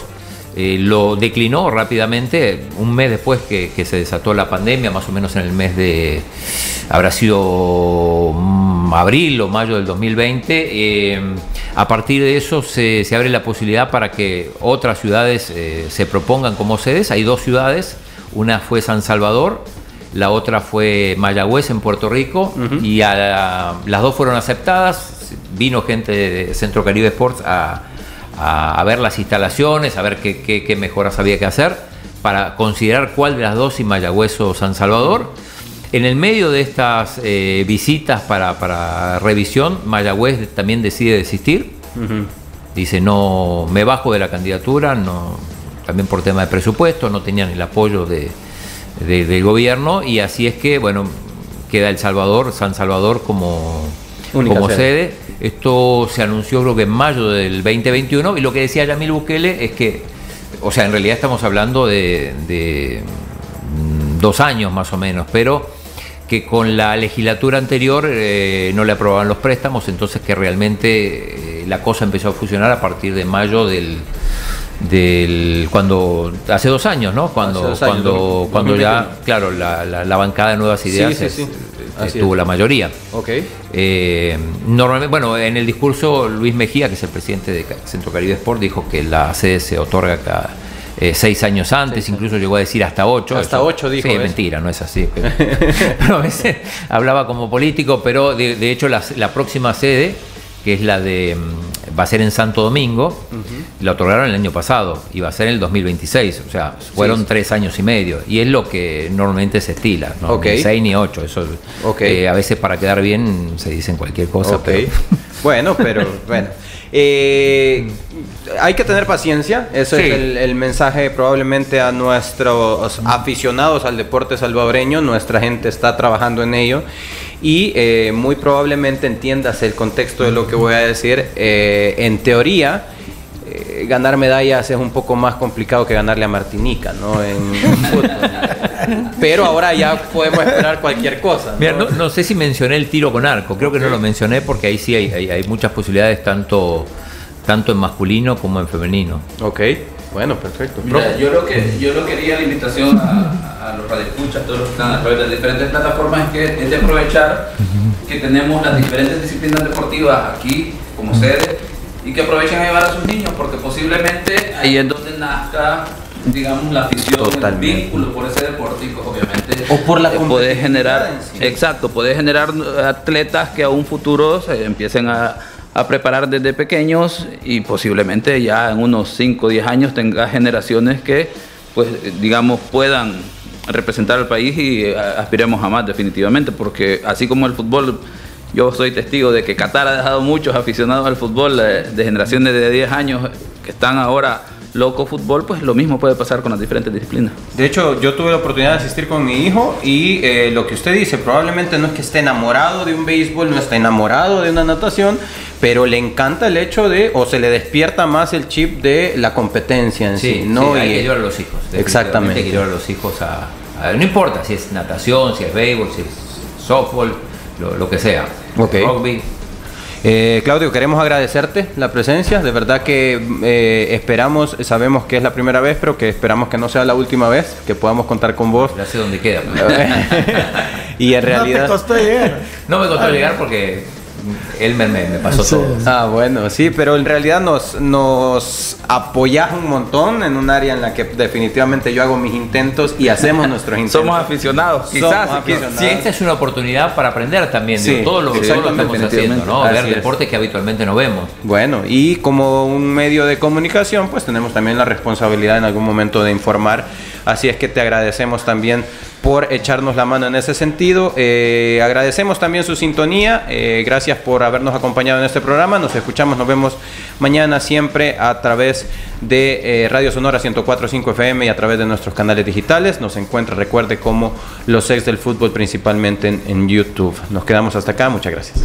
Eh, lo declinó rápidamente, un mes después que, se desató la pandemia, más o menos en el mes de, habrá sido mm, abril o mayo del 2020. Eh, a partir de eso se, abre la posibilidad para que otras ciudades eh, se propongan como sedes. Hay dos ciudades, una fue San Salvador la otra fue Mayagüez en Puerto Rico y las dos fueron aceptadas. Vino gente de Centro Caribe Sports a, ver las instalaciones, a ver qué, mejoras había que hacer para considerar cuál de las dos, si Mayagüez o San Salvador. En el medio de estas eh, visitas para, revisión, Mayagüez también decide desistir. Dice, no, me bajo de la candidatura, no, también por tema de presupuesto, no tenían el apoyo de, del gobierno y así es que, bueno, queda El Salvador, San Salvador como, como sede. Esto se anunció creo que en mayo del 2021 y lo que decía Yamil Bukele es que, o sea, en realidad estamos hablando de, mm, dos años más o menos, pero que con la legislatura anterior eh, no le aprobaban los préstamos, entonces que realmente eh, la cosa empezó a funcionar a partir de mayo del del cuando hace dos años, ¿no? Cuando cuando cuando ya claro la, la, bancada de Nuevas Ideas tuvo la mayoría. Okay. Eh, normalmente, bueno, en el discurso Luis Mejía, que es el presidente de Centro Caribe Sport, dijo que la sede se otorga cada eh, seis años antes, incluso llegó a decir hasta ocho. Hasta ocho dijo. Sí, es mentira, no es así. [LAUGHS] Pero, a veces hablaba como político, pero de, hecho la, la, próxima sede, que es la de. Va a ser en Santo Domingo, la otorgaron el año pasado y va a ser en el 2026. O sea, fueron tres años y medio. Y es lo que normalmente se estila, ¿no? Ni seis ni ocho. Eso, eh, a veces para quedar bien se dicen cualquier cosa. [LAUGHS] Bueno, pero bueno. Eh, hay que tener paciencia, eso es el, mensaje probablemente a nuestros aficionados al deporte salvadoreño, nuestra gente está trabajando en ello y eh, muy probablemente entiendas el contexto de lo que voy a decir. Eh, en teoría, eh, ganar medallas es un poco más complicado que ganarle a Martinica, ¿no? En, fútbol. [LAUGHS] Pero ahora ya podemos esperar cualquier cosa. ¿no? sé si mencioné el tiro con arco, creo que no lo mencioné porque ahí sí hay, muchas posibilidades tanto, tanto en masculino como en femenino. Ok, bueno, perfecto. yo lo que yo lo quería la invitación a, los radioescuchas, todos los que están a través de diferentes plataformas es que es de aprovechar que tenemos las diferentes disciplinas deportivas aquí como sede y que aprovechen a llevar a sus niños porque posiblemente ahí es donde nazca digamos la afición el vínculo por ese deporte y pues, obviamente o por la eh, puede generar exacto puede generar atletas que a un futuro se empiecen a, a, preparar desde pequeños y posiblemente ya en unos 5 o 10 años tenga generaciones que pues digamos puedan representar al país y eh, aspiremos a más definitivamente porque así como el fútbol yo soy testigo de que Qatar ha dejado muchos aficionados al fútbol eh, de, generaciones de 10 años que están ahora loco fútbol, pues lo mismo puede pasar con las diferentes disciplinas. De hecho, yo tuve la oportunidad de asistir con mi hijo y eh, lo que usted dice, probablemente no es que esté enamorado de un béisbol, no está enamorado de una natación, pero le encanta el hecho de, o se le despierta más el chip de la competencia en sí. ¿no? hay que llevar a los hijos. Exactamente. Hay que llevar a los hijos a, No importa si es natación, si es béisbol, si es softball lo, que sea. Rugby. Eh, Claudio, queremos agradecerte la presencia. De verdad que eh, esperamos, sabemos que es la primera vez, pero que esperamos que no sea la última vez, que podamos contar con vos. Ya sé dónde queda. [LAUGHS] y en realidad. No te costó llegar. No me costó llegar porque él me, pasó todo. Ah, bueno, sí, pero en realidad nos, nos apoyas un montón en un área en la que definitivamente yo hago mis intentos y hacemos [LAUGHS] nuestros intentos. Somos aficionados, quizás. Sí, esta es una oportunidad para aprender también de todo lo que estamos haciendo, ¿no? Ver deportes que habitualmente no vemos. Bueno, y como un medio de comunicación, pues tenemos también la responsabilidad en algún momento de informar. Así es que te agradecemos también por echarnos la mano en ese sentido. Eh, agradecemos también su sintonía. Eh, gracias por habernos acompañado en este programa. Nos escuchamos, nos vemos mañana siempre a través de eh, Radio Sonora 104.5 FM y a través de nuestros canales digitales. Nos encuentra, recuerde, como los ex del fútbol, principalmente en YouTube. Nos quedamos hasta acá. Muchas gracias